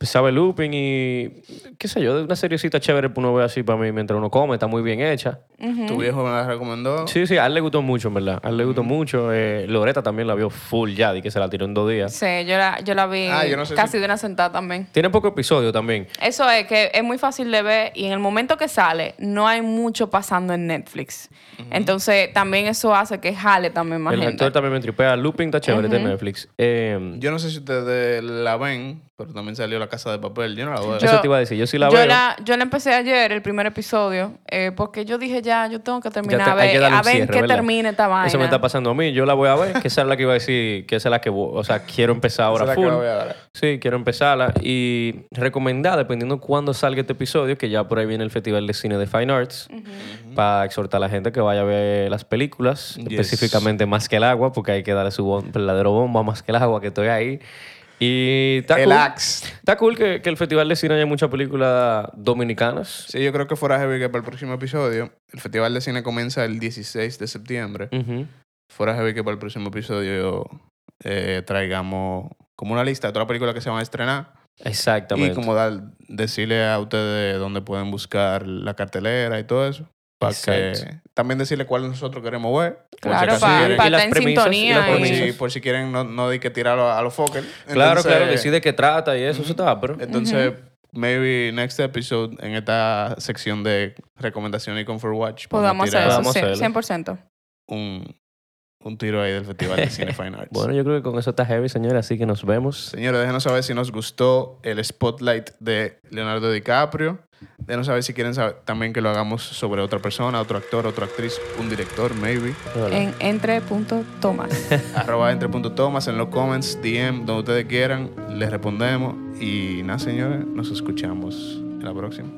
[SPEAKER 3] Ver Looping y, qué sé yo, de una seriecita chévere que uno ve así para mí mientras uno come, está muy bien hecha.
[SPEAKER 1] Tu viejo me la recomendó.
[SPEAKER 3] Sí, sí, a él le gustó mucho, en verdad. A él le gustó mucho. Eh, Loreta también la vio full ya, y que se la tiró en dos días.
[SPEAKER 2] Sí, yo la, yo la vi
[SPEAKER 1] Ah, yo no sé
[SPEAKER 2] casi
[SPEAKER 1] si-
[SPEAKER 2] de una sentada también.
[SPEAKER 3] Tiene poco episodio también.
[SPEAKER 2] Eso es que es muy fácil de ver y en el momento que sale no hay mucho pasando en Netflix. Entonces también eso hace que jale también más
[SPEAKER 3] el
[SPEAKER 2] gente.
[SPEAKER 3] actor también me tripea. Looping está chévere de. Netflix. Eh,
[SPEAKER 1] Yo no sé si ustedes la ven, pero también salió La Casa de Papel. Yo no la veo.
[SPEAKER 2] Yo-
[SPEAKER 3] eso te iba a decir. Yo sí la
[SPEAKER 2] yo,
[SPEAKER 3] veo.
[SPEAKER 2] la, yo la empecé ayer, el primer episodio, eh, porque yo dije ya, yo tengo que terminar
[SPEAKER 3] te-
[SPEAKER 2] a ver, a ver
[SPEAKER 3] cierre,
[SPEAKER 2] qué
[SPEAKER 3] ¿verdad?
[SPEAKER 2] termina esta vaina.
[SPEAKER 3] Eso me está pasando a mí. Yo la voy a ver, que esa es la que iba a decir, que esa es la que, o sea, quiero empezar ahora
[SPEAKER 1] Esa es la que
[SPEAKER 3] full.
[SPEAKER 1] la voy a ver.
[SPEAKER 3] Sí, quiero empezarla. Y recomendar, dependiendo cuándo salga este episodio, que ya por ahí viene el Festival de Cine de Fine Arts, para exhortar a la gente que vaya a ver las películas,
[SPEAKER 1] Yes.
[SPEAKER 3] específicamente Más que el agua, porque hay que darle su verdadero bombo a Más que el agua, que estoy ahí. Y está
[SPEAKER 1] El
[SPEAKER 3] cool,
[SPEAKER 1] Axe.
[SPEAKER 3] está cool que, que el Festival de Cine haya muchas películas dominicanas.
[SPEAKER 1] Sí, yo creo que fuera heavy que para el próximo episodio. El Festival de Cine comienza el 16 de septiembre.
[SPEAKER 3] Ujú.
[SPEAKER 1] Fuera heavy que para el próximo episodio eh, traigamos como una lista de todas las películas que se van a estrenar.
[SPEAKER 3] Exactamente.
[SPEAKER 1] Y como dar, decirle a ustedes dónde pueden buscar la cartelera y todo eso. Para que también decirle cuál nosotros queremos ver. por si
[SPEAKER 2] Claro,
[SPEAKER 1] acaso
[SPEAKER 2] para
[SPEAKER 1] quieren-
[SPEAKER 3] pa- y las
[SPEAKER 2] estar en sintonía.
[SPEAKER 1] por,
[SPEAKER 2] y-
[SPEAKER 1] si, por si quieren no, no hay que tirarlo a los Fokker.
[SPEAKER 3] Claro, claro, decide qué trata y eso, eso está, pero...
[SPEAKER 1] Entonces, maybe next episode, en esta sección de recomendaciones y Comfort Watch,
[SPEAKER 2] Podamos hacer
[SPEAKER 1] tirar
[SPEAKER 2] eso,
[SPEAKER 3] Podamos
[SPEAKER 2] sí,
[SPEAKER 3] hacerlo.
[SPEAKER 2] 100%.
[SPEAKER 1] un, un tiro ahí del Festival de Cine <laughs> Fine Arts.
[SPEAKER 3] Bueno, yo creo que con eso está heavy, señores, así que nos vemos.
[SPEAKER 1] Señores, déjenos saber si nos gustó el spotlight de Leonardo DiCaprio. Déjenos saber si quieren saber también que lo hagamos sobre otra persona, otro actor, otra actriz, un director, maybe.
[SPEAKER 2] En entre.tomas. <laughs>
[SPEAKER 1] Arroba entre.tomas en los comments, DM, donde ustedes quieran, les respondemos. Y nada, señores, nos escuchamos en la próxima.